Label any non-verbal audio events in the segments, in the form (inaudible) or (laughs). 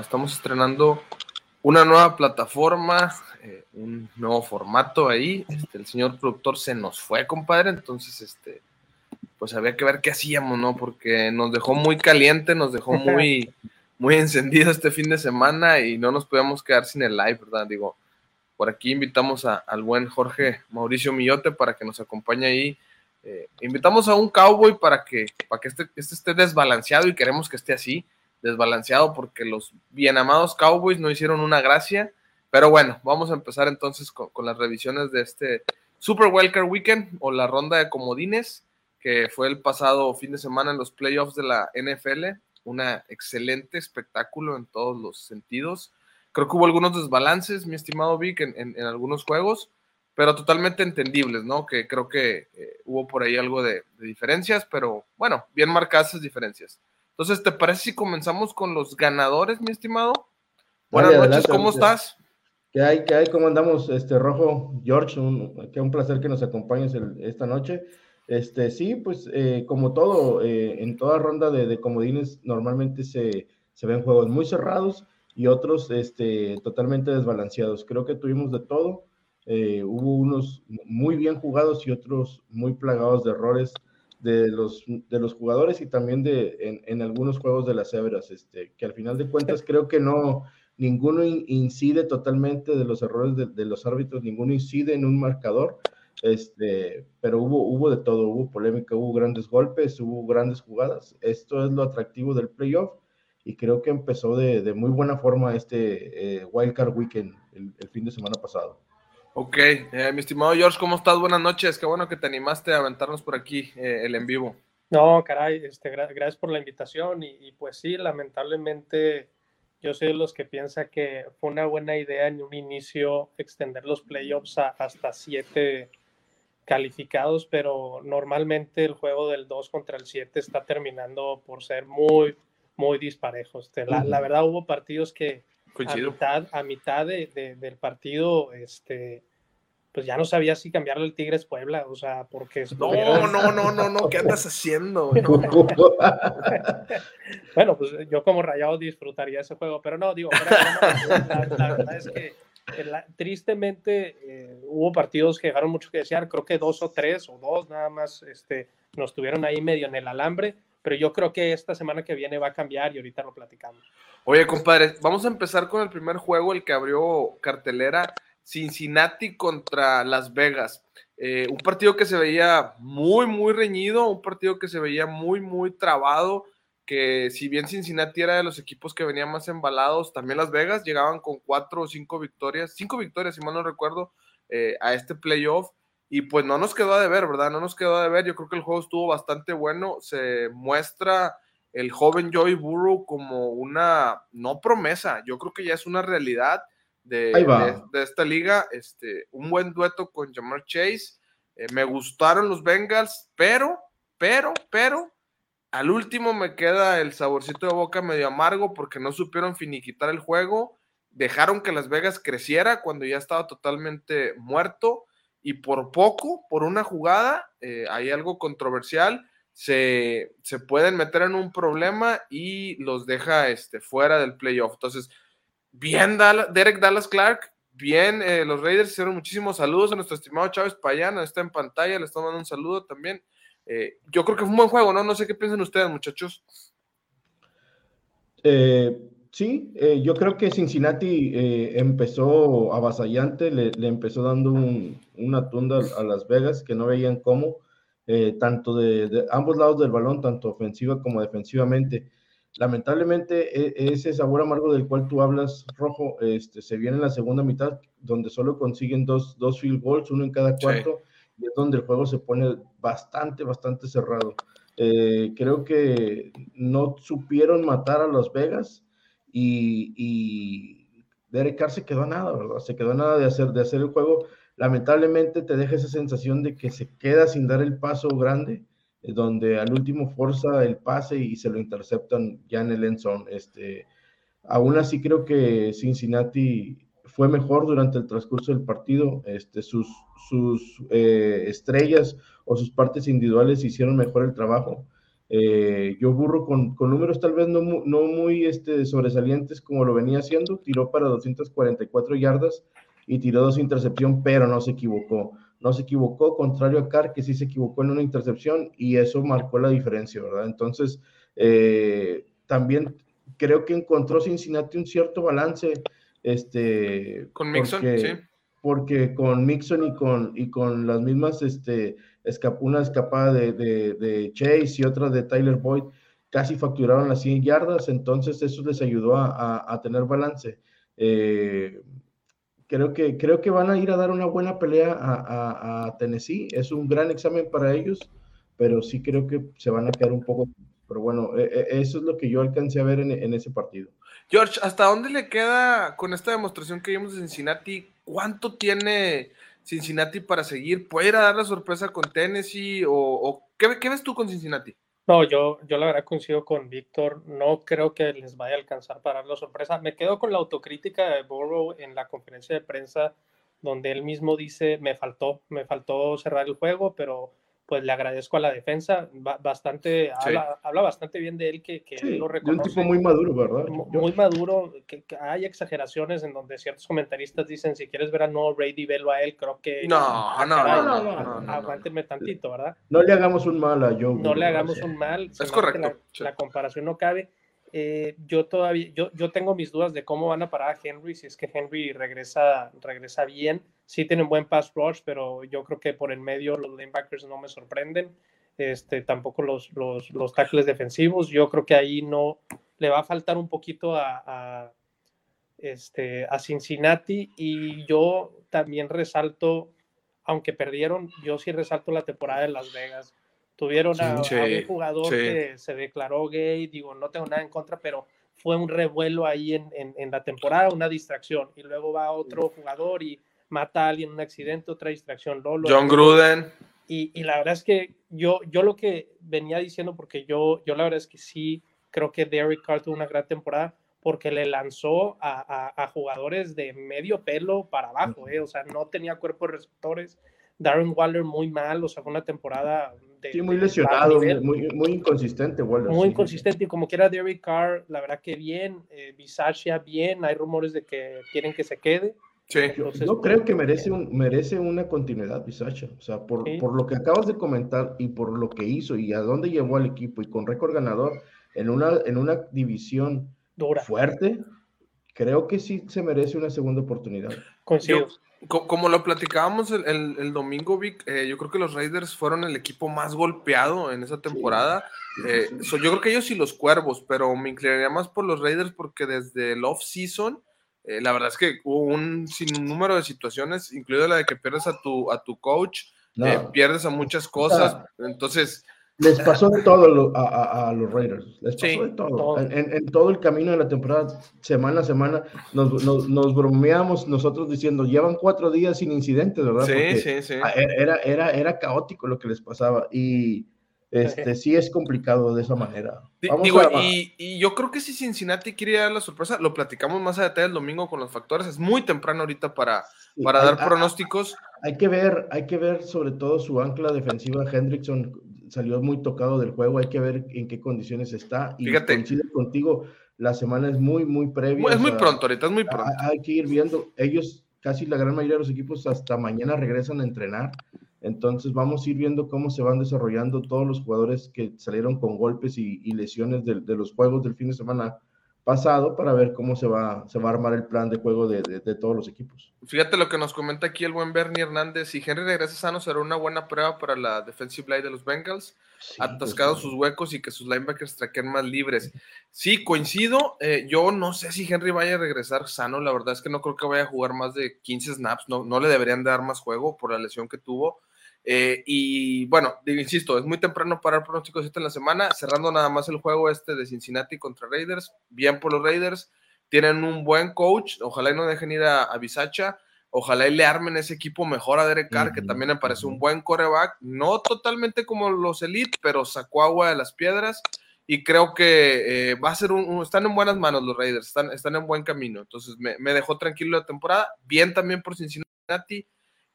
Estamos estrenando una nueva plataforma, eh, un nuevo formato ahí. Este, el señor productor se nos fue, compadre, entonces este, pues había que ver qué hacíamos, ¿no? Porque nos dejó muy caliente, nos dejó (laughs) muy, muy encendido este fin de semana y no nos podíamos quedar sin el live, ¿verdad? Digo, por aquí invitamos al buen Jorge Mauricio Millote para que nos acompañe ahí. Eh, invitamos a un cowboy para que, para que este, este esté desbalanceado y queremos que esté así desbalanceado porque los bien amados Cowboys no hicieron una gracia. Pero bueno, vamos a empezar entonces con, las revisiones de este Super Welker Weekend o la ronda de comodines que fue el pasado fin de semana en los playoffs de la NFL. Una excelente espectáculo en todos los sentidos. Creo que hubo algunos desbalances, mi estimado Vic, en, algunos juegos, pero totalmente entendibles, ¿no? Que creo que eh, hubo por ahí algo de, de diferencias, pero bueno, bien marcadas esas diferencias. Entonces, ¿te parece si comenzamos con los ganadores, mi estimado? Buenas noches, ¿cómo estás? ¿Qué hay? ¿Qué hay? ¿Cómo andamos? Este Rojo, George, un, un placer que nos acompañes esta noche. Este, sí, pues eh, como todo, eh, en toda ronda de, comodines normalmente se, se, ven juegos muy cerrados y otros este, totalmente desbalanceados. Creo que tuvimos de todo. Eh, hubo unos muy bien jugados y otros muy plagados de errores de los, de los jugadores y también de, en, en algunos juegos de las cebras, este, que al final de cuentas creo que no, ninguno incide totalmente de los errores de, de, los árbitros, ninguno incide en un marcador, este, pero hubo, hubo de todo, hubo polémica, hubo grandes golpes, hubo grandes jugadas, esto es lo atractivo del playoff y creo que empezó de, de muy buena forma este eh, Wildcard Weekend el, el fin de semana pasado. Ok, eh, mi estimado George, ¿cómo estás? Buenas noches. Qué bueno que te animaste a aventarnos por aquí eh, el en vivo. No, caray, este, gracias por la invitación y, pues sí, lamentablemente yo soy de los que piensa que fue una buena idea en un inicio extender los playoffs hasta siete calificados, pero normalmente el juego del 2 contra el 7 está terminando por ser muy, muy disparejo. Este, la, la, verdad hubo partidos que a mitad, a mitad de, del partido, este, pues ya no sabía si cambiarle el Tigres Puebla, o sea, porque... No, no, no, no, no, ¿qué andas (laughs) haciendo? (laughs) bueno, pues yo como rayado disfrutaría ese juego, pero no, digo, la, verdad es que tristemente eh, hubo partidos que dejaron mucho que desear, creo que dos o tres o dos nada más este, nos tuvieron ahí medio en el alambre, pero yo creo que esta semana que viene va a cambiar y ahorita lo platicamos. Oye, compadre, vamos a empezar con el primer juego, el que abrió cartelera, Cincinnati contra Las Vegas. Eh, un partido que se veía muy, muy reñido, un partido que se veía muy, muy trabado, que si bien Cincinnati era de los equipos que venían más embalados, también Las Vegas llegaban con cuatro o cinco victorias, cinco victorias, si mal no recuerdo, eh, a este playoff. Y pues no nos quedó de ver, ¿verdad? No nos quedó de ver. Yo creo que el juego estuvo bastante bueno. Se muestra el joven Joey Burrow como una, no promesa, yo creo que ya es una realidad de, de, esta liga. Este, un buen dueto con Jamar Chase. Eh, me gustaron los Bengals, pero, pero, pero, al último me queda el saborcito de boca medio amargo porque no supieron finiquitar el juego. Dejaron que Las Vegas creciera cuando ya estaba totalmente muerto y por poco, por una jugada, eh, hay algo controversial, se, se, pueden meter en un problema y los deja este, fuera del playoff. Entonces, bien Derek Dallas Clark, bien eh, los Raiders hicieron muchísimos saludos a nuestro estimado Chávez Payana, está en pantalla, le estamos dando un saludo también. Eh, yo creo que fue un buen juego, ¿no? No sé qué piensan ustedes, muchachos. Eh, Sí, eh, yo creo que Cincinnati eh, empezó avasallante, le, empezó dando una tunda a Las Vegas que no veían cómo, eh, tanto de, ambos lados del balón, tanto ofensiva como defensivamente. Lamentablemente, e, ese sabor amargo del cual tú hablas, Rojo, este, se viene en la segunda mitad, donde solo consiguen dos, dos field goals, uno en cada cuarto, y es donde el juego se pone bastante, bastante cerrado. creo que no supieron matar a Las Vegas y, y Derek Carr se quedó nada, ¿verdad? Se quedó nada de hacer, de hacer el juego. Lamentablemente te deja esa sensación de que se queda sin dar el paso grande, eh, donde al último forza el pase y se lo interceptan ya en el end. Este, aún así creo que Cincinnati fue mejor durante el transcurso del partido. Este, sus sus eh, estrellas o sus partes individuales hicieron mejor el trabajo. Eh, yo burro con, con, números tal vez no, no muy este, sobresalientes como lo venía haciendo, tiró para 244 yardas y tiró dos intercepciones, pero no se equivocó. No se equivocó, contrario a Carr, que sí se equivocó en una intercepción y eso marcó la diferencia, ¿verdad? Entonces, eh, también creo que encontró Cincinnati un cierto balance. Este, con Mixon, sí. Porque con Mixon y con, y con las mismas este, una escapada de, de, Chase y otra de Tyler Boyd, casi facturaron las 100 yardas, entonces eso les ayudó a, tener balance. Eh, creo, que, creo que van a ir a dar una buena pelea a, Tennessee, es un gran examen para ellos, pero sí creo que se van a quedar un poco, pero bueno, e, e, eso es lo que yo alcancé a ver en, en ese partido. George, ¿hasta dónde le queda con esta demostración que vimos de Cincinnati? ¿Cuánto tiene Cincinnati para seguir? ¿Puede ir a dar la sorpresa con Tennessee? ¿O, ¿qué, ves tú con Cincinnati? No, yo, yo la verdad coincido con Víctor. No creo que les vaya a alcanzar para dar la sorpresa. Me quedo con la autocrítica de Burrow en la conferencia de prensa, donde él mismo dice: Me faltó, me faltó cerrar el juego, pero pues le agradezco a la defensa, bastante, habla, bastante bien de él, que, que lo reconoce. Un tipo muy maduro, ¿verdad? Muy, maduro, que, hay exageraciones en donde ciertos comentaristas dicen, si quieres ver a no Brady, velo a él, creo que... No, no, no, no, no, Aguántenme tantito, ¿verdad? No le hagamos un mal a Joe. No le hagamos un mal. Es correcto. la comparación no cabe. Eh, yo todavía, yo, yo tengo mis dudas de cómo van a parar a Henry, si es que Henry regresa, regresa bien. Sí tienen buen pass rush, pero yo creo que por el medio los linebackers no me sorprenden. Este, tampoco los, los, los tackles defensivos. Yo creo que ahí no le va a faltar un poquito a, a, este, a Cincinnati. Y yo también resalto, aunque perdieron, yo sí resalto la temporada de Las Vegas Tuvieron a, un jugador que se declaró gay, digo, no tengo nada en contra, pero fue un revuelo ahí en, en, la temporada, una distracción. Y luego va otro jugador y mata a alguien en un accidente, otra distracción. Lolo, John Gruden. Y, y, la verdad es que yo, yo lo que venía diciendo, porque yo, yo la verdad es que sí creo que Derek Carr tuvo una gran temporada, porque le lanzó a, a, a jugadores de medio pelo para abajo, ¿eh? o sea, no tenía cuerpos receptores. Darren Waller muy mal, o sea, fue una temporada sí, muy lesionado, muy, muy, inconsistente, Muy inconsistente, y como quiera Derek Carr, la verdad que bien, eh, bien, hay rumores de que quieren que se quede. Sí. no creo que merece, un, merece una continuidad, Bisacha. O sea, por, por lo que acabas de comentar y por lo que hizo y a dónde llevó al equipo y con récord ganador en una, en una división fuerte, creo que sí se merece una segunda oportunidad. Coincido como lo platicábamos el, domingo, Vic, eh, yo creo que los Raiders fueron el equipo más golpeado en esa temporada. Eh, yo creo que ellos y los Cuervos, pero me inclinaría más por los Raiders porque desde el off-season, eh, la verdad es que hubo un sinnúmero de situaciones, incluida la de que pierdes a tu, a tu coach, pierdes a muchas cosas. Entonces, les pasó de todo a, los Raiders. Les pasó de todo. En, todo el camino de la temporada, semana a semana, nos, nos, bromeamos nosotros diciendo, llevan cuatro días sin incidentes, ¿verdad? Sí, sí, sí. Era, era, era caótico lo que les pasaba. Y este, sí es complicado de esa manera. y, yo creo que si Cincinnati quiere dar la sorpresa, lo platicamos más a detalle el domingo con los factores. Es muy temprano ahorita para, para dar pronósticos. Hay que ver, hay que ver sobre todo su ancla defensiva, Hendrickson salió muy tocado del juego, hay que ver en qué condiciones está. Y Fíjate. coincide contigo, la semana es muy, muy previa. Es muy pronto, ahorita es muy pronto. Hay, que ir viendo, ellos, casi la gran mayoría de los equipos hasta mañana regresan a entrenar, entonces vamos a ir viendo cómo se van desarrollando todos los jugadores que salieron con golpes y, lesiones de, de los juegos del fin de semana pasado para ver cómo se va, se va a armar el plan de juego de, de, todos los equipos. Fíjate lo que nos comenta aquí el buen Bernie Hernández. Si Henry regresa sano, será una buena prueba para la defensive line de los Bengals. atascado sus huecos y que sus linebackers traquen más libres. Sí, coincido. Eh, yo no sé si Henry vaya a regresar sano. La verdad es que no creo que vaya a jugar más de 15 snaps. No, no le deberían dar más juego por la lesión que tuvo. Eh, y bueno, insisto, es muy temprano para el pronóstico de en la semana, cerrando nada más el juego este de Cincinnati contra Raiders, bien por los Raiders, tienen un buen coach, ojalá y no dejen ir a, a Bisacha, ojalá y le armen ese equipo mejor a Derek Carr, que también me parece un buen coreback, no totalmente como los Elite, pero sacó agua de las piedras y creo que eh, va a ser un, están en buenas manos los Raiders, están, están en buen camino, entonces me, me dejó tranquilo la temporada, bien también por Cincinnati,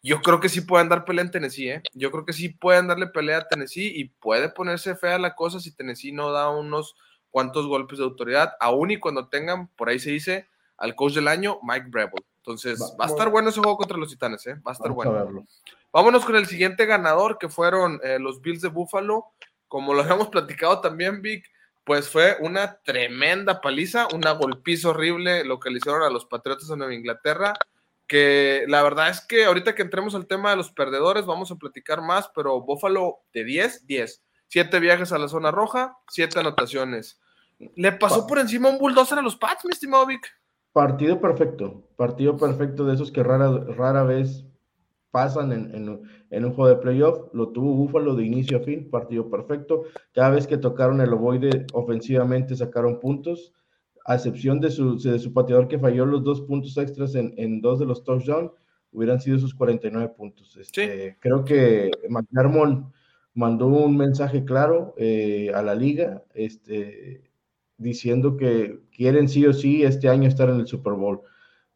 yo creo que sí pueden dar pelea en Tennessee, ¿eh? Yo creo que sí pueden darle pelea a Tennessee y puede ponerse fea la cosa si Tennessee no da unos cuantos golpes de autoridad, aún y cuando tengan, por ahí se dice, al coach del año, Mike Breville. Entonces, va, a estar bueno ese juego contra los Titanes, ¿eh? Va a estar bueno. Vámonos con el siguiente ganador, que fueron eh, los Bills de Buffalo. Como lo habíamos (laughs) platicado también, Vic, pues fue una tremenda paliza, una golpiza horrible lo que le hicieron a los Patriotas de Nueva Inglaterra que la verdad es que ahorita que entremos al tema de los perdedores vamos a platicar más, pero Buffalo de 10, 10. Siete viajes a la zona roja, siete anotaciones. Le pasó por encima un bulldozer a los Pats, mi estimado Vic. Partido perfecto, partido perfecto de esos que rara, rara vez pasan en, un juego de playoff. Lo tuvo Buffalo de inicio a fin, partido perfecto. Cada vez que tocaron el ovoide ofensivamente sacaron puntos a excepción de su, de su pateador que falló los dos puntos extras en, en dos de los touchdowns, hubieran sido sus 49 puntos. Este, Creo que McDermott mandó un mensaje claro eh, a la liga este, diciendo que quieren sí o sí este año estar en el Super Bowl.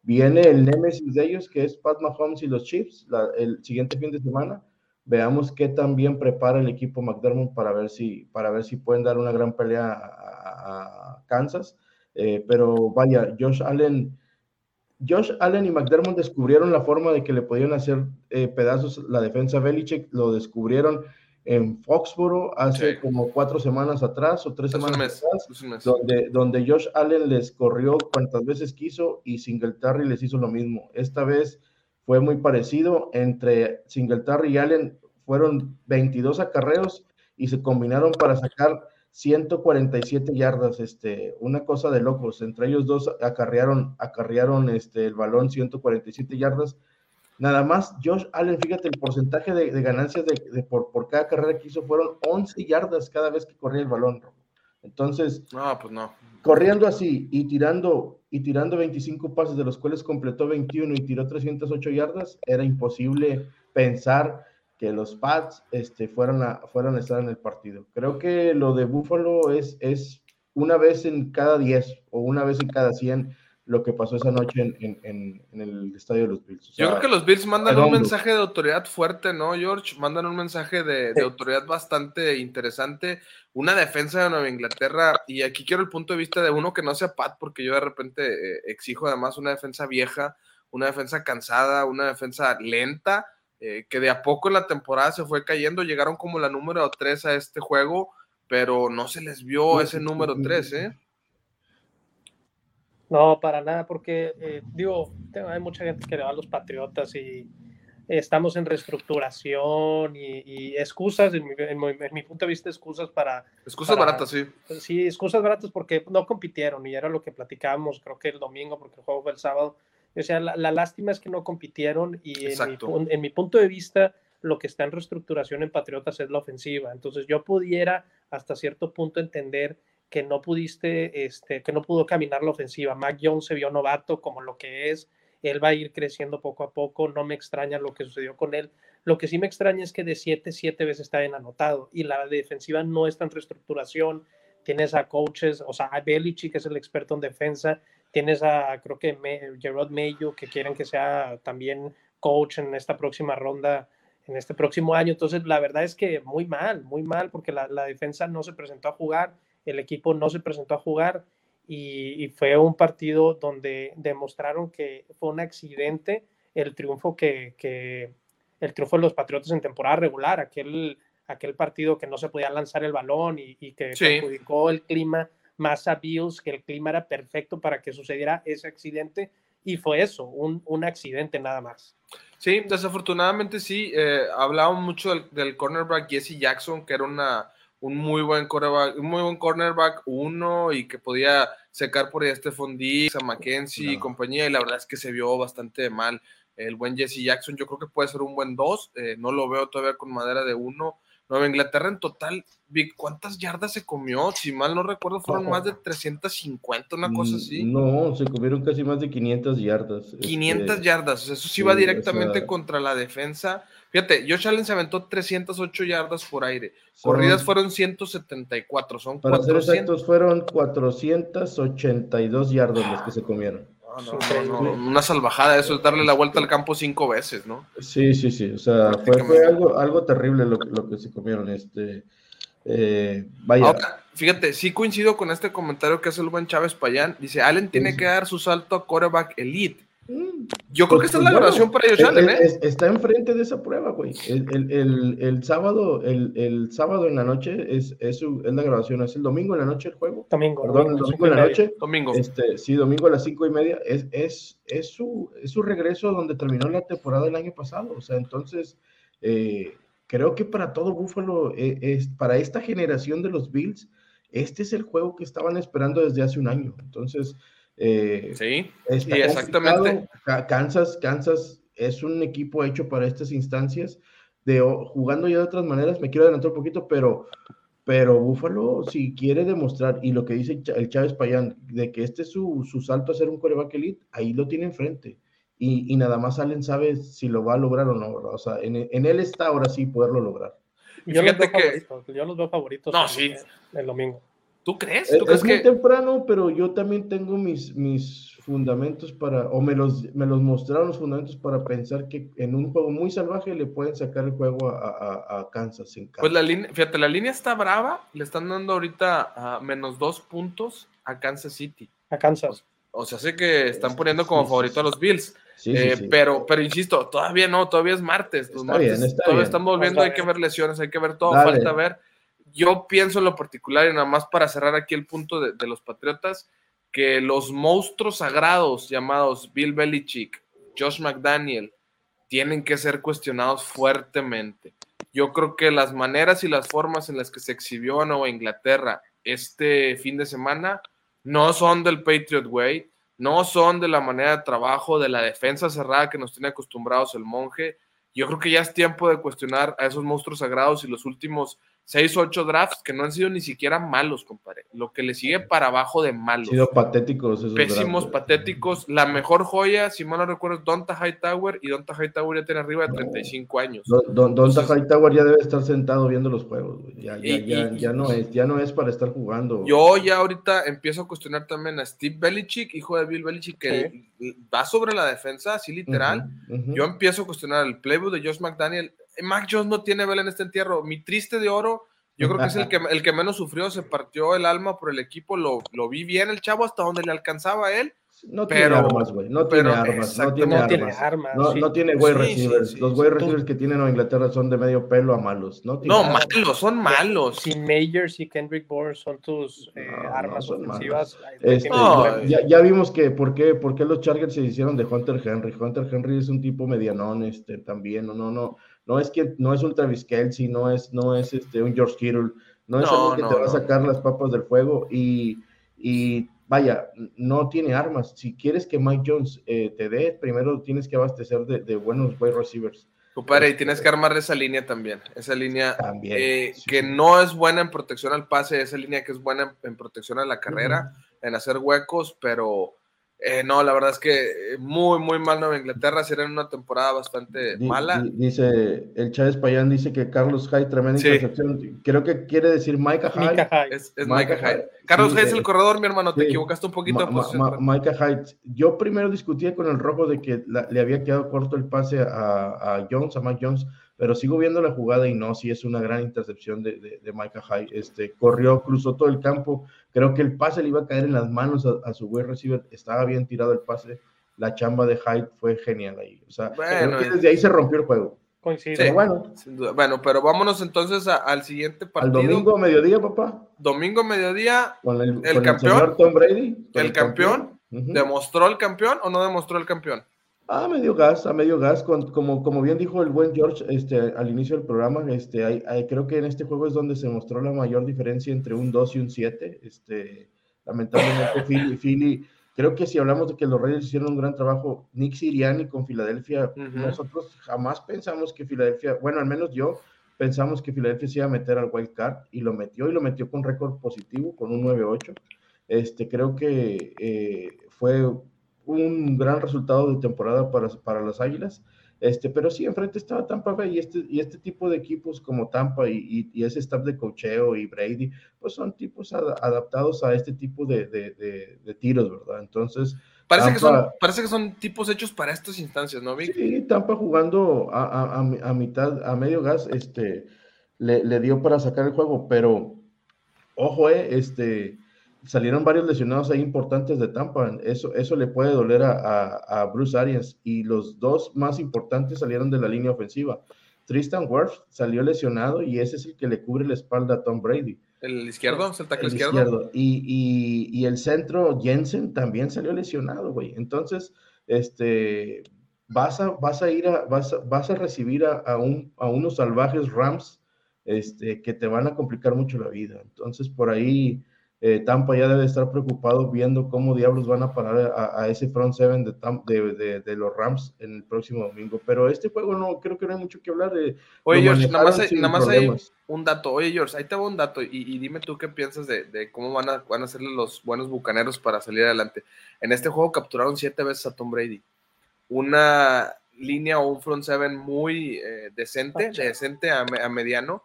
Viene el némesis de ellos, que es Pat Mahomes y los Chiefs, el siguiente fin de semana. Veamos qué tan bien prepara el equipo McDermott para ver si, para ver si pueden dar una gran pelea a Kansas eh, pero vaya, Josh Allen, Josh Allen y McDermott descubrieron la forma de que le podían hacer eh, pedazos la defensa Belichick, lo descubrieron en Foxboro hace como cuatro semanas atrás o tres semanas atrás, donde, donde Josh Allen les corrió cuantas veces quiso y Singletary les hizo lo mismo. Esta vez fue muy parecido, entre Singletary y Allen fueron 22 acarreos y se combinaron para sacar 147 yardas, este, una cosa de locos. Entre ellos dos acarrearon, acarrearon este, el balón 147 yardas. Nada más, Josh Allen, fíjate, el porcentaje de, ganancias de, por, por, cada carrera que hizo fueron 11 yardas cada vez que corría el balón. Entonces, no, pues no. corriendo así y tirando, y tirando 25 pases, de los cuales completó 21 y tiró 308 yardas, era imposible pensar que los Pats este, fueran, a, fueran a estar en el partido. Creo que lo de Buffalo es, es una vez en cada 10 o una vez en cada 100 lo que pasó esa noche en, en, en el estadio de los Bills. Yo creo que los Bills mandan un mensaje de autoridad fuerte, ¿no, George? Mandan un mensaje de, de, autoridad bastante interesante. Una defensa de Nueva Inglaterra, y aquí quiero el punto de vista de uno que no sea Pat, porque yo de repente eh, exijo además una defensa vieja, una defensa cansada, una defensa lenta eh, que de a poco en la temporada se fue cayendo, llegaron como la número 3 a este juego, pero no se les vio ese número 3, ¿eh? No, para nada, porque eh, digo, hay mucha gente que le va a los Patriotas y estamos en reestructuración y, excusas, en mi, punto de vista, excusas para... Excusas baratas, sí. Sí, excusas baratas porque no compitieron y era lo que platicábamos, creo que el domingo, porque el juego fue el sábado, o sea, la, lástima es que no compitieron y en mi, punto de vista, lo que está en reestructuración en Patriotas es la ofensiva. Entonces yo pudiera hasta cierto punto entender que no pudiste, este, que no pudo caminar la ofensiva. Mac Jones se vio novato como lo que es. Él va a ir creciendo poco a poco. No me extraña lo que sucedió con él. Lo que sí me extraña es que de 7, 7 veces está en anotado y la defensiva no está en reestructuración. Tienes a coaches, o sea, a Belichick, que es el experto en defensa, Tienes a, creo que Gerard Mayo, que quieren que sea también coach en esta próxima ronda, en este próximo año. Entonces, la verdad es que muy mal, muy mal, porque la, defensa no se presentó a jugar, el equipo no se presentó a jugar y, fue un partido donde demostraron que fue un accidente el triunfo que, que, el triunfo de los Patriotas en temporada regular, aquel, aquel partido que no se podía lanzar el balón y, que perjudicó el clima más a Bills, que el clima era perfecto para que sucediera ese accidente y fue eso, un, un accidente nada más. Sí, desafortunadamente sí, eh, mucho del, cornerback Jesse Jackson, que era una, un muy buen cornerback, un muy buen cornerback uno y que podía secar por ahí a Stephon Diggs, a McKenzie y compañía, y la verdad es que se vio bastante mal el buen Jesse Jackson. Yo creo que puede ser un buen dos, eh, no lo veo todavía con madera de uno. Nueva Inglaterra en total, ¿cuántas yardas se comió? Si mal no recuerdo, fueron más de 350, una cosa así. No, se comieron casi más de 500 yardas. 500 este, yardas, eso sí va directamente contra la defensa. Fíjate, Josh Allen se aventó 308 yardas por aire. Corridas fueron 174, son Para 400. ser exactos, fueron 482 yardas las que se comieron. Una salvajada, eso es darle la vuelta al campo cinco veces, ¿no? Sí, sí, sí, o sea, fue, algo, algo terrible lo, lo, que se comieron, este, eh, vaya. fíjate, sí coincido con este comentario que hace el buen Chávez Payán, dice, Allen tiene que dar su salto a quarterback elite, yo creo que esta es la grabación para ellos, ¿eh? está enfrente de esa prueba, güey. El, sábado, el, sábado en la noche es, es, la grabación, es el domingo en la noche el juego. Domingo. Perdón, el domingo en la noche. Domingo. Este, sí, domingo a las cinco y media. Es, es, es, su, es su regreso donde terminó la temporada el año pasado. O sea, entonces, eh, creo que para todo Búfalo, eh, es, para esta generación de los Bills, este es el juego que estaban esperando desde hace un año. Entonces, eh, sí, exactamente. Kansas, Kansas es un equipo hecho para estas instancias, de jugando ya de otras maneras, me quiero adelantar un poquito, pero, pero Buffalo, si quiere demostrar, y lo que dice el Chávez Payán, de que este es su, salto a ser un coreback elite, ahí lo tiene enfrente. Y, nada más Allen sabe si lo va a lograr o no, O sea, en, él está ahora sí poderlo lograr. Yo los, que... yo los veo favoritos no, sí. el domingo. ¿Tú crees? ¿Tú es, muy temprano, pero yo también tengo mis, mis fundamentos para, o me los, me los mostraron los fundamentos para pensar que en un juego muy salvaje le pueden sacar el juego a, a, Kansas. En Pues la línea, fíjate, la línea está brava, le están dando ahorita a menos dos puntos a Kansas City. A Kansas. O, sea, sé que están poniendo como favorito a los Bills. Eh, pero, pero insisto, todavía no, todavía es martes. Los martes todavía están volviendo, hay que ver lesiones, hay que ver todo, falta ver yo pienso en lo particular, y nada más para cerrar aquí el punto de, los Patriotas, que los monstruos sagrados llamados Bill Belichick, Josh McDaniel, tienen que ser cuestionados fuertemente. Yo creo que las maneras y las formas en las que se exhibió a Nueva Inglaterra este fin de semana no son del Patriot Way, no son de la manera de trabajo, de la defensa cerrada que nos tiene acostumbrados el monje. Yo creo que ya es tiempo de cuestionar a esos monstruos sagrados y los últimos seis, ocho drafts que no han sido ni siquiera malos, compadre. Lo que le sigue para abajo de malos. Han sido patéticos esos Pésimos, patéticos. La mejor joya, si mal no recuerdo, es Donta Hightower y Donta Hightower ya tiene arriba de 35 años. Don, Donta Hightower ya debe estar sentado viendo los juegos. Ya, ya, no es, ya no es para estar jugando. Yo ya ahorita empiezo a cuestionar también a Steve Belichick, hijo de Bill Belichick, que va sobre la defensa, así literal. Yo empiezo a cuestionar el playbook de Josh McDaniel Mac Jones no tiene vela en este entierro. Mi triste de oro, yo creo que es el que, el que menos sufrió, se partió el alma por el equipo, lo, lo vi bien el chavo hasta donde le alcanzaba a él. No tiene armas, güey. No, tiene armas. No tiene armas. no, tiene wide receivers. Los wide receivers que tienen en Inglaterra son de medio pelo a malos. No, no malos, son malos. Si Majors y Kendrick Bourne son tus eh, armas ofensivas. Este, ya, ya, vimos que por qué, por qué los Chargers se hicieron de Hunter Henry. Hunter Henry es un tipo medianón este, también. No, no, no no es que no es un Travis Kelsey, no es, no es este, un George Kittle, no es algo que te va a sacar las papas del fuego y, y, vaya, no tiene armas. Si quieres que Mike Jones eh, te dé, primero tienes que abastecer de, buenos wide receivers. Compadre, y tienes que armar esa línea también, esa línea eh, que no es buena en protección al pase, esa línea que es buena en, protección a la carrera, en hacer huecos, pero eh, no, la verdad es que muy, muy mal Nueva Inglaterra. Será una temporada bastante mala. Dice, el Chávez Payán dice que Carlos Hyde, tremenda intercepción. Creo que quiere decir Micah Hyde. Es, Micah, Hyde. Carlos Hyde es el corredor, mi hermano. Te equivocaste un poquito. Micah Hyde. Yo primero discutía con el rojo de que le había quedado corto el pase a, a Jones, a Mike Jones pero sigo viendo la jugada y no, sí es una gran intercepción de, de, de Micah Hyde. Este, corrió, cruzó todo el campo. Creo que el pase le iba a caer en las manos a, su wide receiver. Estaba bien tirado el pase. La chamba de Hyde fue genial ahí. O sea, desde ahí se rompió el juego. Coincide. bueno. Bueno, pero vámonos entonces al siguiente partido. Al domingo mediodía, papá. Domingo mediodía. Con el, campeón. Tom Brady. El, campeón. ¿Demostró el campeón o no demostró el campeón? A medio gas, a medio gas, como, como bien dijo el buen George este, al inicio del programa, este, hay, creo que en este juego es donde se mostró la mayor diferencia entre un 2 y un 7. Este, lamentablemente, (laughs) Philly, creo que si hablamos de que los Reyes hicieron un gran trabajo, Nick Siriani con Filadelfia, nosotros jamás pensamos que Filadelfia, bueno, al menos yo, pensamos que Filadelfia se iba a meter al wild card y lo metió y lo metió con récord positivo, con un 9-8. Este, creo que eh, fue un gran resultado de temporada para, para las Águilas. Este, pero sí, enfrente estaba Tampa Bay y este, y este tipo de equipos como Tampa y, y, ese staff de cocheo y Brady, pues son tipos adaptados a este tipo de, de, de, tiros, ¿verdad? Entonces... Parece, que son, parece que son tipos hechos para estas instancias, ¿no, Vic? Sí, Tampa jugando a, a, a mitad, a medio gas, este, le, le, dio para sacar el juego, pero ojo, eh, este salieron varios lesionados ahí importantes de Tampa. Eso, eso le puede doler a, Bruce Arians. Y los dos más importantes salieron de la línea ofensiva. Tristan Wirth salió lesionado y ese es el que le cubre la espalda a Tom Brady. ¿El izquierdo? ¿El tackle izquierdo? Y, el centro Jensen también salió lesionado, güey. Entonces, este, vas a, vas a ir a, vas vas a recibir a, a, un, a unos salvajes Rams este, que te van a complicar mucho la vida. Entonces, por ahí eh, Tampa ya debe estar preocupado viendo cómo diablos van a parar a, ese front seven de, de, los Rams en el próximo domingo. Pero este juego no, creo que no hay mucho que hablar. De, Oye, George, nada más, hay, un dato. Oye, George, ahí te va un dato y, dime tú qué piensas de, cómo van a, van a ser los buenos bucaneros para salir adelante. En este juego capturaron siete veces a Tom Brady. Una línea o un front seven muy eh, decente, decente a mediano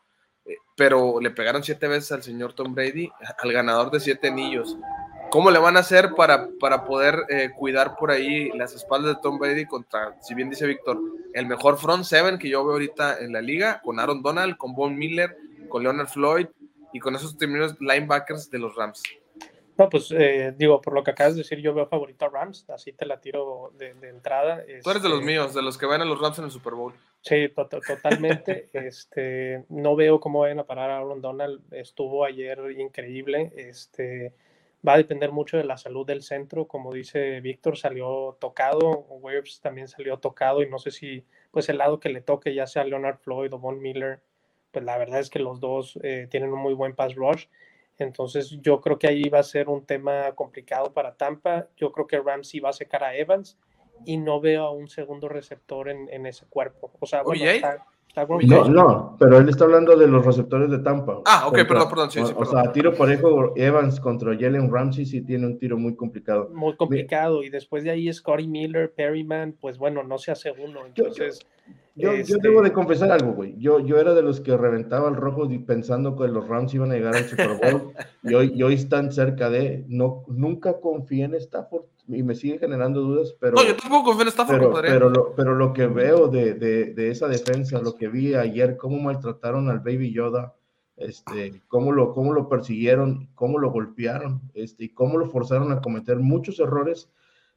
pero le pegaron siete veces al señor Tom Brady, al ganador de siete anillos. ¿Cómo le van a hacer para, para poder eh, cuidar por ahí las espaldas de Tom Brady contra, si bien dice Víctor, el mejor front seven que yo veo ahorita en la liga, con Aaron Donald, con Von Miller, con Leonard Floyd y con esos términos linebackers de los Rams? No, pues eh, digo, por lo que acabas de decir, yo veo favorito a Rams, así te la tiro de, entrada. Tú eres de los este míos, de los que ven a los Rams en el Super Bowl. Sí, totalmente. (laughs) este, no veo cómo vayan a parar a Aaron Donald. Estuvo ayer increíble. Este, va a depender mucho de la salud del centro. Como dice Víctor, salió tocado. Waves también salió tocado. Y no sé si, pues, el lado que le toque, ya sea Leonard Floyd o Von Miller, pues la verdad es que los dos eh, tienen un muy buen pass rush. Entonces yo creo que ahí va a ser un tema complicado para Tampa. Yo creo que Ramsey va a secar a Evans y no veo a un segundo receptor en, en ese cuerpo. O sea, bueno, está, no, no, pero él está hablando de los receptores de Tampa. Ah, ok, perdón, perdón. Sí, o, sea, tiro parejo Evans contra Jalen Ramsey sí tiene un tiro muy complicado. Muy complicado. Y después de ahí Scotty Miller, Perryman, pues bueno, no se hace uno. Entonces. Yo, yo, este debo de confesar algo, güey. Yo, yo era de los que reventaba el rojo pensando que los Rams iban a llegar al Super Bowl y, hoy, y hoy están cerca de. No, nunca confié en Stafford y me sigue generando dudas, pero... No, yo tampoco confío en Stafford, pero, pero, lo, pero lo que veo de, de, de, esa defensa, lo que vi ayer, cómo maltrataron al Baby Yoda, este, cómo, lo, cómo lo persiguieron, cómo lo golpearon, este, y cómo lo forzaron a cometer muchos errores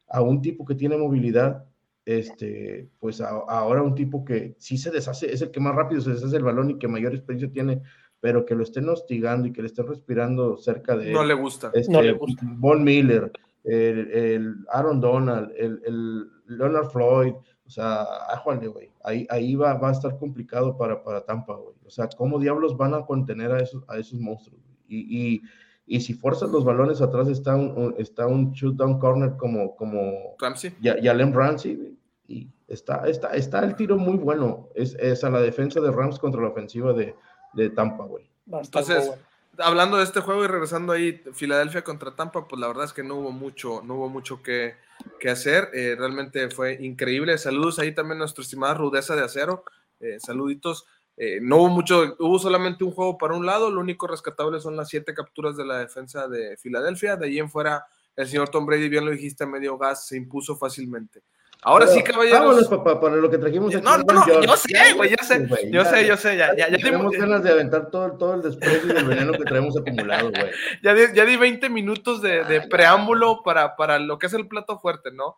a un tipo que tiene movilidad, este, pues ahora un tipo que sí se deshace, es el que más rápido se deshace el balón y que mayor experiencia tiene, pero que lo estén hostigando y que le estén respirando cerca de... No le gusta. Este, no le gusta. Von Miller, el, Aaron Donald, el, Leonard Floyd, o sea, ájale, güey, ahí, ahí va, va, a estar complicado para, para Tampa, güey. O sea, ¿cómo diablos van a contener a esos, a esos monstruos? Y, y, y si fuerzas los balones atrás está un, está un shoot down corner como, como Ramsey. Y, Allen Ramsey, y está, está, está el tiro muy bueno. Es, es a la defensa de Rams contra la ofensiva de, de Tampa, güey. Entonces, hablando de este juego y regresando ahí, Filadelfia contra Tampa, pues la verdad es que no hubo mucho, no hubo mucho que, que hacer. Eh, realmente fue increíble. Saludos ahí también a nuestra estimada Rudeza de Acero. Eh, saluditos. Eh, no hubo mucho, hubo solamente un juego para un lado. Lo único rescatable son las siete capturas de la defensa de Filadelfia. De ahí en fuera, el señor Tom Brady, bien lo dijiste, a medio gas, se impuso fácilmente. Ahora sí, caballeros. Vámonos, papá, para lo que trajimos aquí. No, no, no, yo sé, güey, yo sé, yo sé, yo sé, ya, ya, ya. Tenemos ganas de aventar todo, todo el desprecio y el veneno que traemos acumulado, güey. (laughs) Ya di, ya di 20 minutos de, de preámbulo para, para lo que es el plato fuerte, ¿no?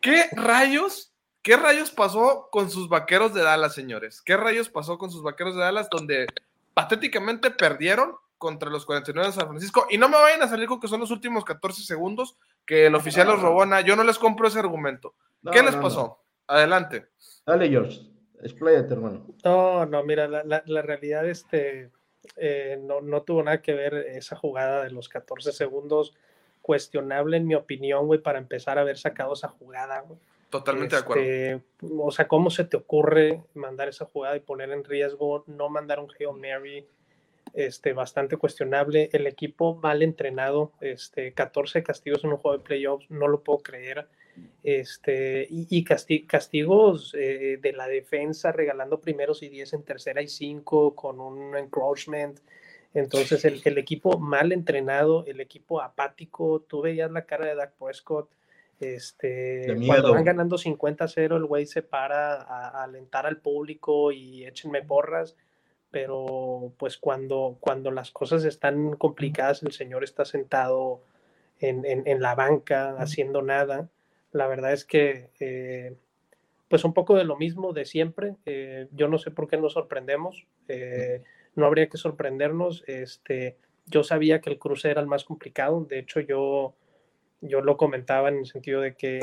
¿Qué rayos, qué rayos pasó con sus vaqueros de Dallas, señores? ¿Qué rayos pasó con sus vaqueros de Dallas donde patéticamente perdieron contra los 49 de San Francisco? Y no me vayan a salir con que son los últimos 14 segundos que el oficial los robó. Yo no les compro ese argumento. ¿Qué les pasó? Adelante. Dale, George. Expláyate, hermano. No, no, mira, la, la, realidad este, eh, no, no, tuvo nada que ver esa jugada de los 14 segundos. Cuestionable, en mi opinión, güey, para empezar a haber sacado esa jugada, Totalmente de acuerdo. Este, o sea, ¿cómo se te ocurre mandar esa jugada y poner en riesgo, no mandar un Hail Mary? este, bastante cuestionable. El equipo mal entrenado, este, 14 castigos en un juego de playoffs, no lo puedo creer. Este, y, castigos eh, de la defensa, regalando primeros y diez en tercera y cinco con un encroachment. Entonces, el, el, equipo mal entrenado, el equipo apático, tú veías la cara de Dak Prescott. Este, cuando van ganando 50-0, el güey se para a, alentar al público y échenme porras pero pues cuando, cuando las cosas están complicadas, el señor está sentado en, en, la banca haciendo nada. La verdad es que, eh, pues un poco de lo mismo de siempre. Eh, yo no sé por qué nos sorprendemos. Eh, no habría que sorprendernos. Este, yo sabía que el cruce era el más complicado. De hecho, yo, yo lo comentaba en el sentido de que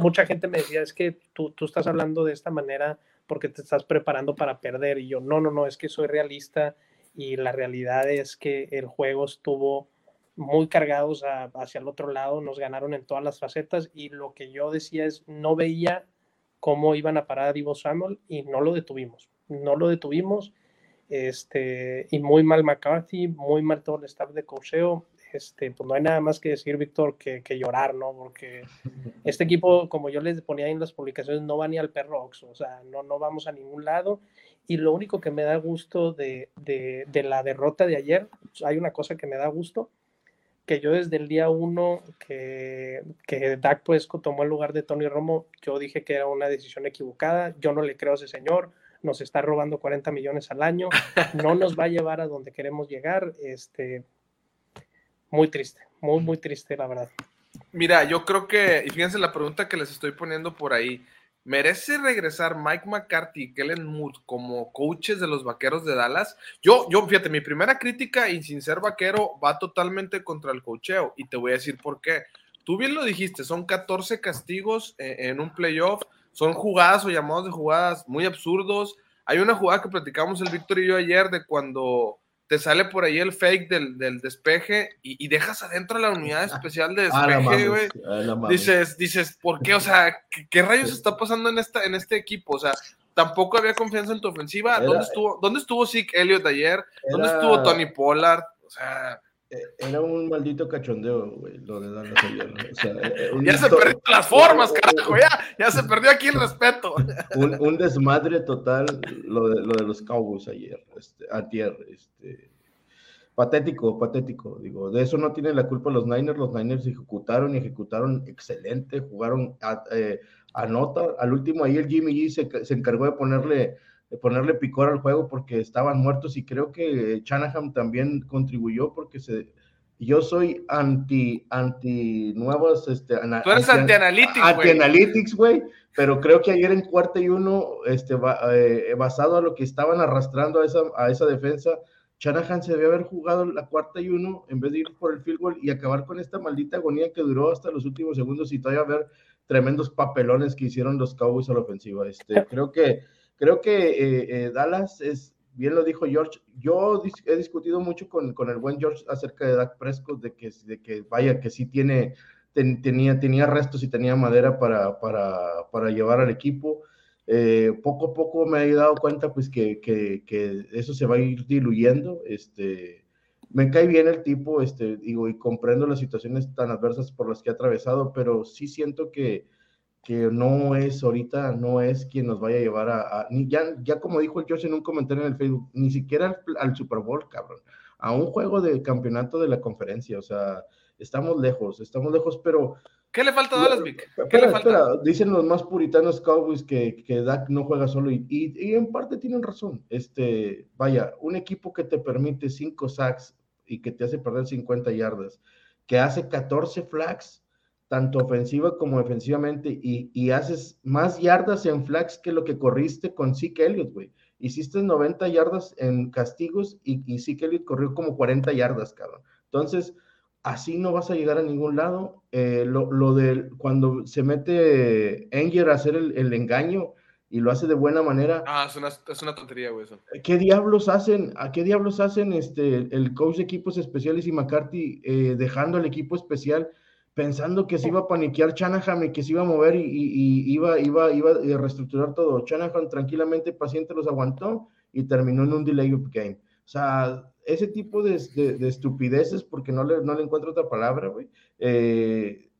mucha gente me decía, es que tú, tú estás hablando de esta manera porque te estás preparando para perder. Y yo, no, no, no, es que soy realista y la realidad es que el juego estuvo muy cargados hacia el otro lado, nos ganaron en todas las facetas y lo que yo decía es, no veía cómo iban a parar a Divo Samuel y no lo detuvimos, no lo detuvimos, este, y muy mal McCarthy, muy mal todo el staff de cocheo, este, pues no hay nada más que decir, Víctor, que, que, llorar, ¿no? Porque (laughs) este equipo, como yo les ponía en las publicaciones, no va ni al perro o sea, no, no vamos a ningún lado. Y lo único que me da gusto de, de, de la derrota de ayer, hay una cosa que me da gusto, que yo desde el día uno que, que Dak Presco tomó el lugar de Tony Romo, yo dije que era una decisión equivocada, yo no le creo a ese señor, nos está robando 40 millones al año, no nos va a llevar a donde queremos llegar, este, muy triste, muy, muy triste, la verdad. Mira, yo creo que, y fíjense la pregunta que les estoy poniendo por ahí, ¿merece regresar Mike McCarthy y Kellen Moore como coaches de los vaqueros de Dallas? Yo, yo, fíjate, mi primera crítica, y sin ser vaquero, va totalmente contra el cocheo, y te voy a decir por qué. Tú bien lo dijiste, son 14 castigos en, en un playoff, son jugadas o llamados de jugadas muy absurdos. Hay una jugada que platicamos el Víctor y yo ayer de cuando te sale por ahí el fake del, del despeje y, y, dejas adentro la unidad (laughs) especial de ah, despeje, güey. Ah, dices, dices, ¿por qué? O sea, ¿qué, rayos está pasando en, esta, en este equipo? O sea, tampoco había confianza en tu ofensiva. ¿Dónde estuvo, ¿dónde estuvo Zeke Elliott ayer? ¿Dónde estuvo Tony Pollard? O sea, era un maldito cachondeo, güey, lo de Dallas ayer. O sea, eh, ya se perdió las formas, carajo, ya, ya se perdió aquí el respeto. (laughs) Un, un desmadre total lo de, lo de los Cowboys ayer, este, ayer, este, patético, patético, digo, de eso no tiene la culpa los Niners, los Niners ejecutaron y ejecutaron excelente, jugaron a, eh, a nota, al último ahí el Jimmy G se, se encargó de ponerle ponerle picor al juego porque estaban muertos y creo que Shanahan también contribuyó porque se yo soy anti anti nuevas este Tú eres anti, analytics anti analytics güey pero creo que ayer en cuarta y uno este eh, basado a lo que estaban arrastrando a esa a esa defensa Shanahan se debe haber jugado la cuarta y uno en vez de ir por el field goal y acabar con esta maldita agonía que duró hasta los últimos segundos y todavía ver tremendos papelones que hicieron los Cowboys a la ofensiva. Este, creo que Creo que eh, eh, Dallas es, bien lo dijo George, yo he discutido mucho con, con, el buen George acerca de Dak Prescott, de que, de que vaya, que sí tiene, tenía, tenía restos y tenía madera para, para, para llevar al equipo. Eh, poco a poco me he dado cuenta pues que, que, que, eso se va a ir diluyendo. Este, me cae bien el tipo, este, digo, y comprendo las situaciones tan adversas por las que ha atravesado, pero sí siento que, que no es ahorita, no es quien nos vaya a llevar a, ni ya, ya como dijo el George en un comentario en el Facebook, ni siquiera al, Super Bowl, cabrón, a un juego de campeonato de la conferencia, o sea, estamos lejos, estamos lejos, pero... ¿Qué le falta a Dallas, Vic? ¿Qué le falta? dicen los más puritanos Cowboys que, que Dak no juega solo y, y, en parte tienen razón. Este, vaya, un equipo que te permite 5 sacks y que te hace perder 50 yardas, que hace 14 flags, tanto ofensiva como defensivamente, y, haces más yardas en flags que lo que corriste con Zeke Elliott, güey. Hiciste 90 yardas en castigos y, y Zeke Elliott corrió como 40 yardas, cabrón. Entonces, así no vas a llegar a ningún lado. Eh, lo, lo, de cuando se mete Enger a hacer el, engaño y lo hace de buena manera. Ah, es una, es una tontería, güey, eso. ¿Qué diablos hacen? ¿A qué diablos hacen este, el coach de equipos especiales y McCarthy eh, dejando al equipo especial? Pensando que se iba a paniquear Shanahan y que se iba a mover y, iba, iba, iba a reestructurar todo. Shanahan tranquilamente, paciente, los aguantó y terminó en un delay of game. O sea, ese tipo de, de, estupideces, porque no le, no le encuentro otra palabra, güey, eh,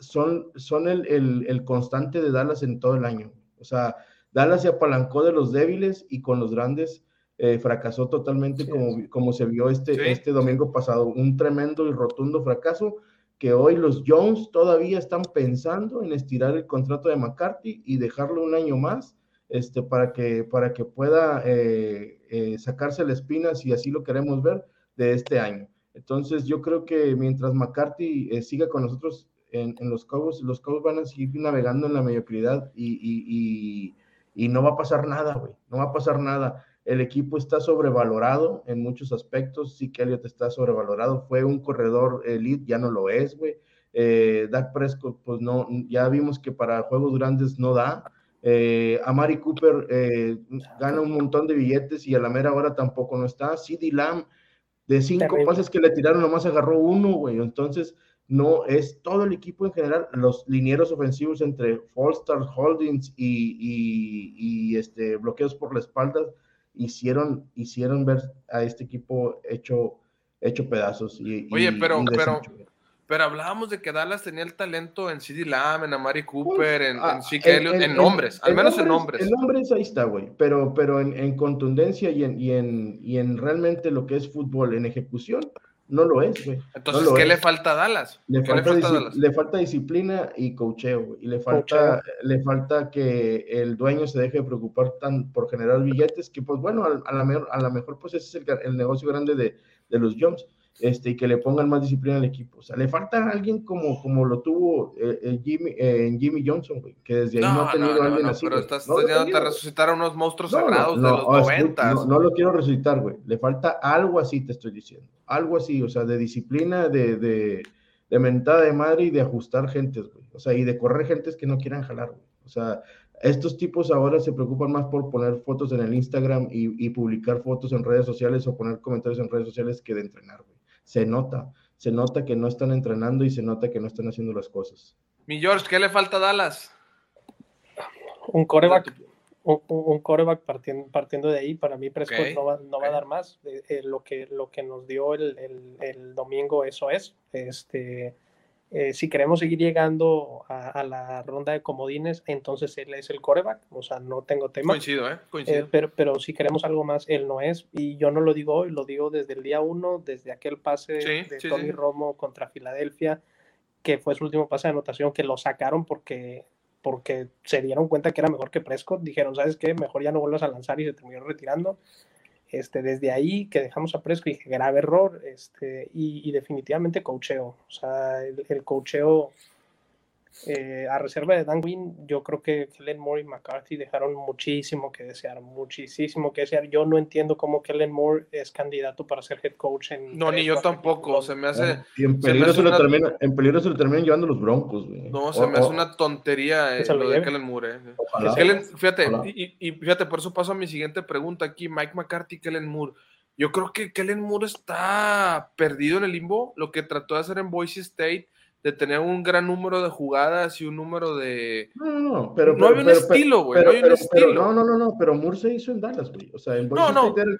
son, son el, constante de Dallas en todo el año. O sea, Dallas se apalancó de los débiles y con los grandes eh, fracasó totalmente como, como se vio este, este domingo pasado. Un tremendo y rotundo fracaso que hoy los Jones todavía están pensando en estirar el contrato de McCarthy y dejarlo un año más este, para, que, para que pueda eh, eh, sacarse la espina, si así lo queremos ver, de este año. Entonces yo creo que mientras McCarthy eh, siga con nosotros en, los Cowboys, los Cowboys van a seguir navegando en la mediocridad y, y no va a pasar nada, güey, no va a pasar nada. El equipo está sobrevalorado en muchos aspectos. Sí que Elliott está sobrevalorado. Fue un corredor elite, ya no lo es, güey. Eh, Dak Prescott, pues no, ya vimos que para juegos grandes no da. Eh, Amari Cooper eh, gana un montón de billetes y a la mera hora tampoco no está. CD Lamb, de cinco pases que le tiraron, nomás agarró uno, güey. Entonces, no es todo el equipo en general, los linieros ofensivos entre Falstar Holdings y, y, este, bloqueos por la espalda hicieron, hicieron ver a este equipo hecho, hecho pedazos. Y, Oye, pero, pero, pero hablábamos de que Dallas tenía el talento en CD Lamb, en Amari Cooper, en, ah, en, en, nombres, al menos en nombres. En nombres ahí está, güey, pero, pero en, contundencia y en, y, en, y en realmente lo que es fútbol, en ejecución, no lo es, güey. Entonces, ¿qué le falta a Dallas? Le falta, disciplina y cocheo, Y le falta, le falta que el dueño se deje de preocupar tan por generar billetes, que pues bueno, a, la, mejor, a la mejor pues ese es el, negocio grande de, de los Jones este, y que le pongan más disciplina al equipo. O sea, le falta alguien como, como lo tuvo eh, eh, Jimmy, eh, Jimmy Johnson, güey, que desde ahí no, ha tenido alguien así. Pero estás a resucitar a unos monstruos sagrados de los noventas. No, lo quiero resucitar, güey. Le falta algo así, te estoy diciendo. Algo así, o sea, de disciplina, de, de, de mentada de madre y de ajustar gentes, güey. O sea, y de correr gentes que no quieran jalar, güey. O sea, estos tipos ahora se preocupan más por poner fotos en el Instagram y, y publicar fotos en redes sociales o poner comentarios en redes sociales que de entrenar, güey se nota, se nota que no están entrenando y se nota que no están haciendo las cosas. Mi George, ¿qué le falta a Dallas? Un coreback, un, coreback partiendo, partiendo de ahí, para mí Prescott no, va, no va, a dar más. Eh, eh, lo, que, lo que nos dio el, el, el domingo, eso es. Este, eh, si queremos seguir llegando a, la ronda de comodines, entonces él es el coreback, o sea, no tengo tema. Coincido, ¿eh? Coincido. Eh, pero, pero si queremos algo más, él no es, y yo no lo digo hoy, lo digo desde el día uno, desde aquel pase de Tony Romo contra Filadelfia, que fue su último pase de anotación, que lo sacaron porque, porque se dieron cuenta que era mejor que Prescott, dijeron, ¿sabes qué? Mejor ya no vuelvas a lanzar y se terminó retirando. Este, desde ahí que dejamos a Presco y grave error, este, y, definitivamente cocheo. O sea, el, el cocheo eh, a reserva de Dan Quinn, yo creo que Kellen Moore y McCarthy dejaron muchísimo que desear, muchísimo que desear. Yo no entiendo cómo Kellen Moore es candidato para ser head coach en. No, ni yo tampoco. Se me hace. en peligro se, lo termina, en peligro se lo terminan llevando los Broncos, No, se me hace una tontería eh, lo de Kellen Moore. Eh. fíjate, y, y, fíjate, por eso paso a mi siguiente pregunta aquí: Mike McCarthy, Kellen Moore. Yo creo que Kellen Moore está perdido en el limbo. Lo que trató de hacer en Boise State de tener un gran número de jugadas y un número de. No, no, no, pero. No hay un estilo, güey. No hay un estilo. no, no, no, no, pero Moore se hizo en Dallas, güey. O sea, en no, no, el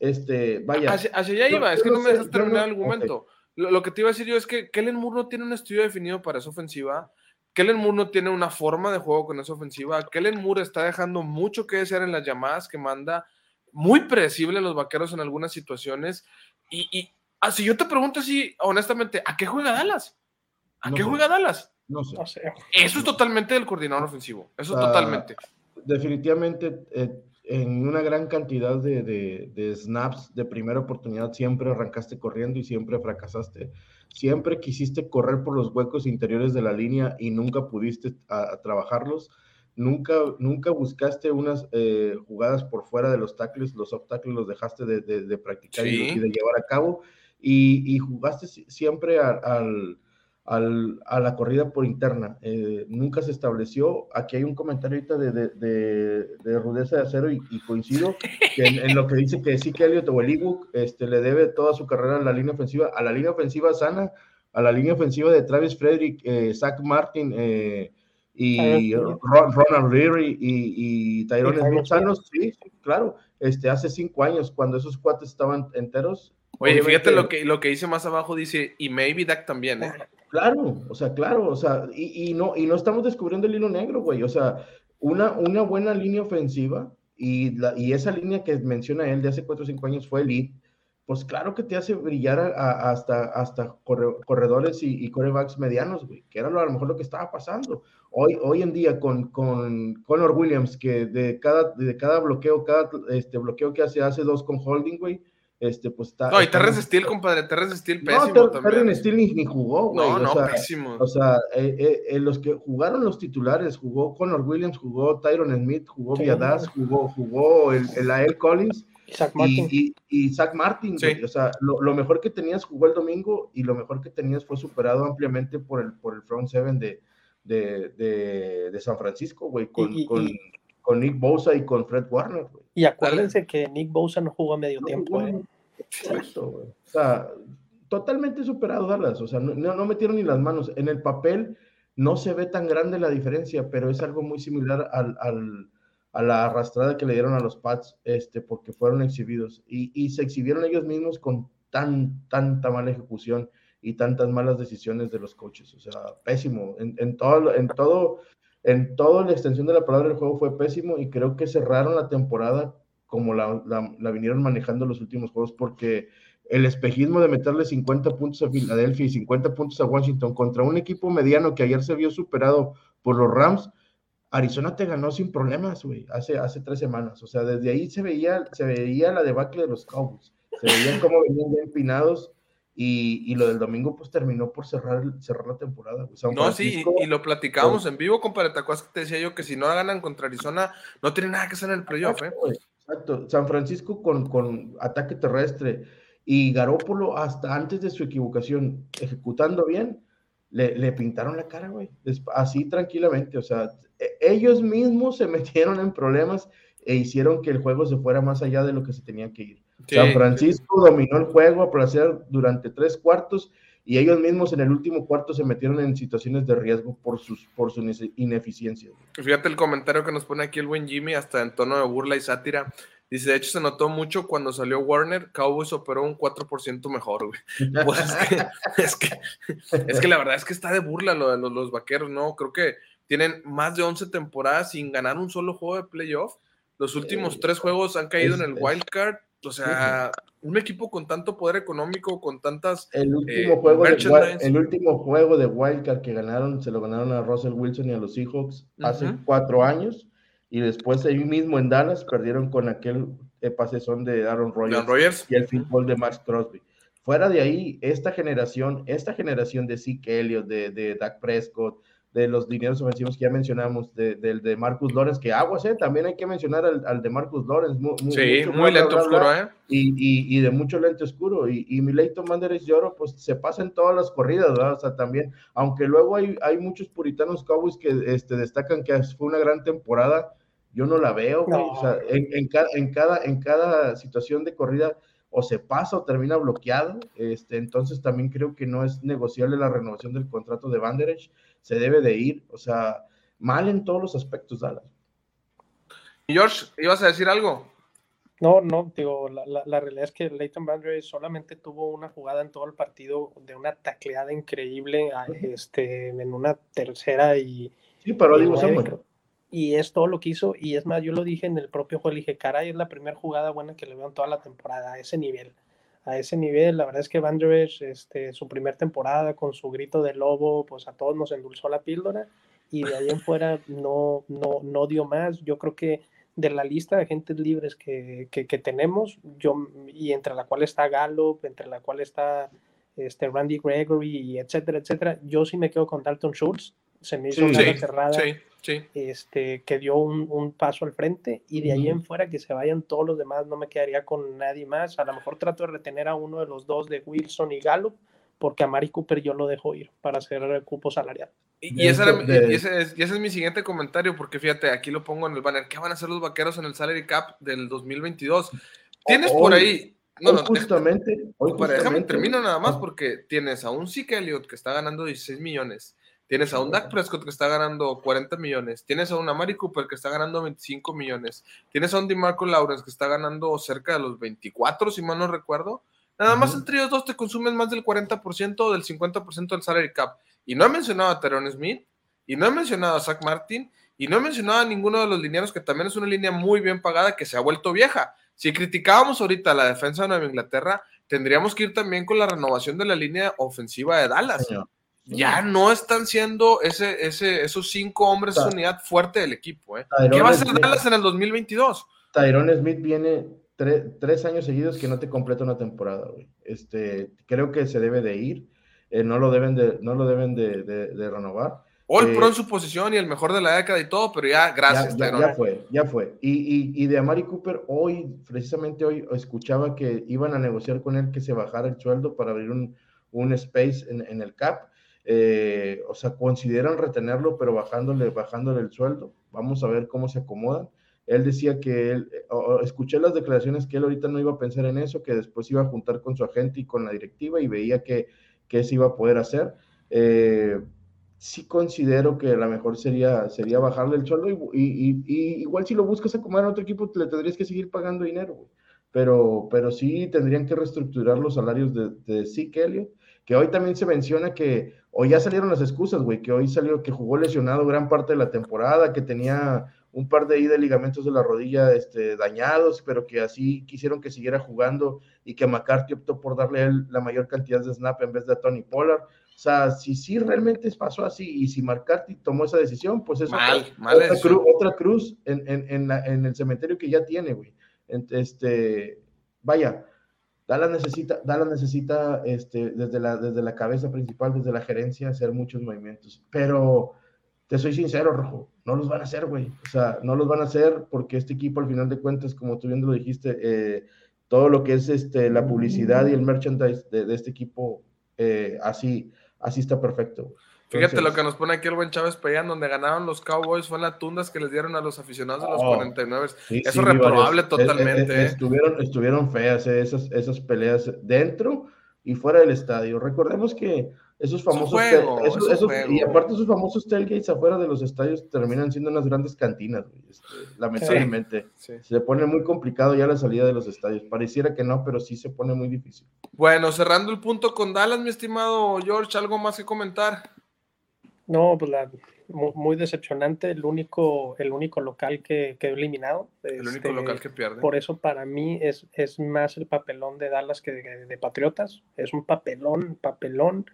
Este, vaya. Hacia, allá iba, es que no me dejas terminar el argumento. Lo, que te iba a decir yo es que Kellen Moore no tiene un estudio definido para esa ofensiva. Kellen Moore no tiene una forma de juego con esa ofensiva. Kellen Moore está dejando mucho que desear en las llamadas que manda. Muy predecible a los vaqueros en algunas situaciones. Y, y así yo te pregunto así, honestamente, ¿a qué juega Dallas? ¿A qué juega Dallas? No sé. Eso es totalmente del coordinador ofensivo. Eso es totalmente. Definitivamente, eh, en una gran cantidad de, snaps de primera oportunidad, siempre arrancaste corriendo y siempre fracasaste. Siempre quisiste correr por los huecos interiores de la línea y nunca pudiste trabajarlos. Nunca, nunca buscaste unas eh, jugadas por fuera de los tackles, los off tackles los dejaste de, practicar y, de llevar a cabo. Y, jugaste siempre al al, a la corrida por interna. Eh, nunca se estableció. Aquí hay un comentario ahorita de, de, de, rudeza de acero y, coincido (laughs) en, lo que dice que sí que Elliot o el este, le debe toda su carrera a la línea ofensiva, a la línea ofensiva sana, a la línea ofensiva de Travis Frederick, eh, Zach Martin eh, y Ronald Leary y, y Tyrone Smith sanos, sí, claro. Este, hace cinco años, cuando esos cuates estaban enteros, Oye, fíjate lo que, lo que dice más abajo, dice, y maybe Dak también, ¿eh? Claro, o sea, claro, o sea, y, y, no, y no estamos descubriendo el hilo negro, güey, o sea, una, una buena línea ofensiva y, la, y esa línea que menciona él de hace 4 o 5 años fue elite, pues claro que te hace brillar hasta, hasta corredores y, y, corebacks medianos, güey, que era lo, a lo mejor lo que estaba pasando. Hoy, hoy en día con, con Connor Williams, que de cada, de cada bloqueo, cada este, bloqueo que hace, hace dos con holding, güey, este, pues está. No, y Terrence Steel, compadre, Terrence Steel pésimo no, también. Terrence Steel ni, ni, jugó, güey. No, no, o sea, pésimo. O sea, eh, eh, eh, los que jugaron los titulares, jugó Connor Williams, jugó Tyron Smith, jugó sí. Viadas, jugó, jugó el, el Ael Collins. Zach Martin. Y, y, y Zach Martin, Sí. güey. O sea, lo, lo, mejor que tenías jugó el domingo y lo mejor que tenías fue superado ampliamente por el, por el front seven de, de, de, de San Francisco, güey, con, Y- y- con, y- con Nick Bosa y con Fred Warner, güey. Y acuérdense que Nick Bosa no jugó a medio No, tiempo, güey. ¿eh? Exacto, güey. O sea, totalmente superado Dallas. O sea, no, no, no metieron ni las manos. En el papel no se ve tan grande la diferencia, pero es algo muy similar al, al- a la arrastrada que le dieron a los Pats, este, porque fueron exhibidos. Y, y se exhibieron ellos mismos con tan, tanta mala ejecución y tantas malas decisiones de los coaches. O sea, pésimo. En, en todo, en todo, en toda la extensión de la palabra del juego fue pésimo y creo que cerraron la temporada como la vinieron manejando los últimos juegos, porque el espejismo de meterle 50 puntos a Filadelfia y 50 puntos a Washington contra un equipo mediano que ayer se vio superado por los Rams, Arizona te ganó sin problemas, güey, hace, hace tres semanas. O sea, desde ahí se veía, se veía la debacle de los Cowboys. Se veían cómo venían ya empinados y, y lo del domingo pues terminó por cerrar, cerrar la temporada. güey. San No, sí, y, y lo platicábamos en vivo, compadre. ¿Te acuerdas que te decía yo que si no ganan contra Arizona, no tiene nada que hacer en el playoff, ¿eh? Exacto. San Francisco con, con ataque terrestre y Garópolo hasta antes de su equivocación, ejecutando bien, le, le pintaron la cara, güey. Así tranquilamente. O sea, e- ellos mismos se metieron en problemas e hicieron que el juego se fuera más allá de lo que se tenía que ir. Sí. San Francisco dominó el juego a placer durante tres cuartos y ellos mismos en el último cuarto se metieron en situaciones de riesgo por, sus, por su ine- ineficiencia. Fíjate el comentario que nos pone aquí el buen Jimmy, hasta en tono de burla y sátira. Dice, de hecho se notó mucho cuando salió Warner, Cowboys operó un 4% mejor, güey. (laughs) Pues es que, es que, es que la verdad es que está de burla lo de los, los vaqueros, ¿no? Creo que tienen más de 11 temporadas sin ganar un solo juego de playoff. Los últimos Eh, tres juegos han caído es- en el wild card. O sea, un equipo con tanto poder económico, con tantas... El último, Eh, juego de, el último juego de Wildcard que ganaron, se lo ganaron a Russell Wilson y a los Seahawks hace cuatro años. Y después ahí mismo en Dallas perdieron con aquel eh, pasezón de Aaron Rodgers Aaron Rodgers. y el fútbol de Max Crosby. Fuera de ahí, esta generación, esta generación de Zeke Elliott, de, de Dak Prescott, de los dineros ofensivos que ya mencionamos, de, del de Marcus Lawrence, que aguas, eh, también hay que mencionar al, al de Marcus Lawrence. mu- mu- Sí, mucho muy bla, lento bla, bla, oscuro, bla, ¿eh? y, y, y de mucho lente oscuro. Y, y mi Leighton Manderich de Oro, pues se pasa en todas las corridas, ¿verdad? O sea, también, aunque luego hay, hay muchos puritanos Cowboys que este, destacan que fue una gran temporada, yo no la veo, güey. No. O sea, en, en, cada, en, cada, en cada situación de corrida o se pasa o termina bloqueado. Este, entonces también creo que no es negociable la renovación del contrato de Vanderech. Se debe de ir, o sea, mal en todos los aspectos, Dallas. Y George, ¿ibas a decir algo? No, no, digo, la, la, la realidad es que Leighton Bandry solamente tuvo una jugada en todo el partido de una tacleada increíble a- este, en una tercera y, Sí, pero y digo, nueve. Y es todo lo que hizo. Y es más, yo lo dije en el propio juego, le dije, caray, es la primera jugada buena que le veo en toda la temporada, a ese nivel. A ese nivel, la verdad es que Van Der Esch, este, su primera temporada con su grito de lobo, pues a todos nos endulzó la píldora. Y de ahí en (laughs) fuera no, no, no dio más. Yo creo que de la lista de agentes libres que, que, que tenemos, yo, y entre la cual está Gallup, entre la cual está este, Randy Gregory, etcétera, etcétera, yo sí me quedo con Dalton Schultz. Se me hizo Sí, una Sí, cerrada sí, sí. este, que dio un, un paso al frente y de ahí en fuera que se vayan todos los demás, no me quedaría con nadie más. A lo mejor trato de retener a uno de los dos de Wilson y Gallup, porque a Mari Cooper yo lo dejo ir para hacer cupo salarial. Y, esa era y ese es, y ese es mi siguiente comentario, porque fíjate, aquí lo pongo en el banner. ¿Qué van a hacer los vaqueros en el salary cap del 2022? Tienes por ahí. No, hoy no, justamente, hoy Compadre, déjame justamente- termino nada más Ah, porque tienes a un Zeke Elliott que está ganando 16 millones, tienes a un Dak Prescott que está ganando 40 millones, tienes a un Amari Cooper que está ganando 25 millones, tienes a un DeMarco Lawrence que está ganando cerca de los 24, si mal no recuerdo, Nada más entre ellos dos te consumen más del 40% o del 50% del salary cap. Y no he mencionado a Teron Smith, y no he mencionado a Zach Martin, y no he mencionado a ninguno de los lineanos que también es una línea muy bien pagada que se ha vuelto vieja. Si criticábamos ahorita la defensa de Nueva Inglaterra, tendríamos que ir también con la renovación de la línea ofensiva de Dallas. Ya no están siendo ese, ese, esos cinco hombres, esa unidad fuerte del equipo. ¿eh? ¿Qué va a hacer Dallas en el 2022? Tyrone Smith viene tres años seguidos que no te completa una temporada, güey. Este, creo que se debe de ir. Eh, no lo deben de, no lo deben de, de renovar. All Pro en su posición y el mejor de la década y todo, pero ya, gracias. Ya, ya, fue, ya fue. Y, y, y, de Amari Cooper, hoy, precisamente hoy, escuchaba que iban a negociar con él que se bajara el sueldo para abrir un, un space en, en, el CAP. Eh, o sea, consideran retenerlo, pero bajándole, bajándole el sueldo. Vamos a ver cómo se acomodan. Él decía que él, escuché las declaraciones que él ahorita no iba a pensar en eso, que después iba a juntar con su agente y con la directiva y veía que, que se iba a poder hacer. Eh, sí considero que la mejor sería, sería bajarle el sueldo y, igual si lo buscas acomodar a otro equipo, le tendrías que seguir pagando dinero, Pero, pero sí tendrían que reestructurar los salarios de, de Zeke Elliott, que hoy también se menciona que, hoy ya salieron las excusas, güey, que hoy salió que jugó lesionado gran parte de la temporada, que tenía un par de, de ligamentos de la rodilla este, dañados, pero que así quisieron que siguiera jugando y que McCarthy optó por darle él la mayor cantidad de snap en vez de a Tony Pollard. O sea, si sí realmente pasó así y si McCarthy tomó esa decisión, pues es otra, cruz, en, en, en, el cementerio que ya tiene, güey. Este, vaya, Dallas necesita, Dallas necesita este, desde, la, desde la cabeza principal, desde la gerencia, hacer muchos movimientos. Pero te soy sincero, Rojo, no los van a hacer, güey. O sea, no los van a hacer porque este equipo, al final de cuentas, como tú bien lo dijiste, eh, todo lo que es este, la publicidad y el merchandise de, este equipo, eh, así así está perfecto. Fíjate lo que nos pone aquí el buen Chávez Payán, donde ganaron los Cowboys, fue en las tundas que les dieron a los aficionados de los 49. Eso es reprobable totalmente. ¿eh? estuvieron, estuvieron feas ¿eh? esas, esas peleas dentro y fuera del estadio. Recordemos que esos famosos y aparte esos famosos tailgates afuera de los estadios terminan siendo unas grandes cantinas, este, lamentablemente. Se pone muy complicado ya la salida de los estadios. Pareciera que no, pero sí se pone muy difícil. Bueno, cerrando el punto con Dallas, mi estimado George, ¿algo más que comentar? No, pues muy, decepcionante, el único, el único local que quedó eliminado. El único este, local que pierde. Por eso para mí es, es más el papelón de Dallas que de Patriotas. Es un papelón, papelón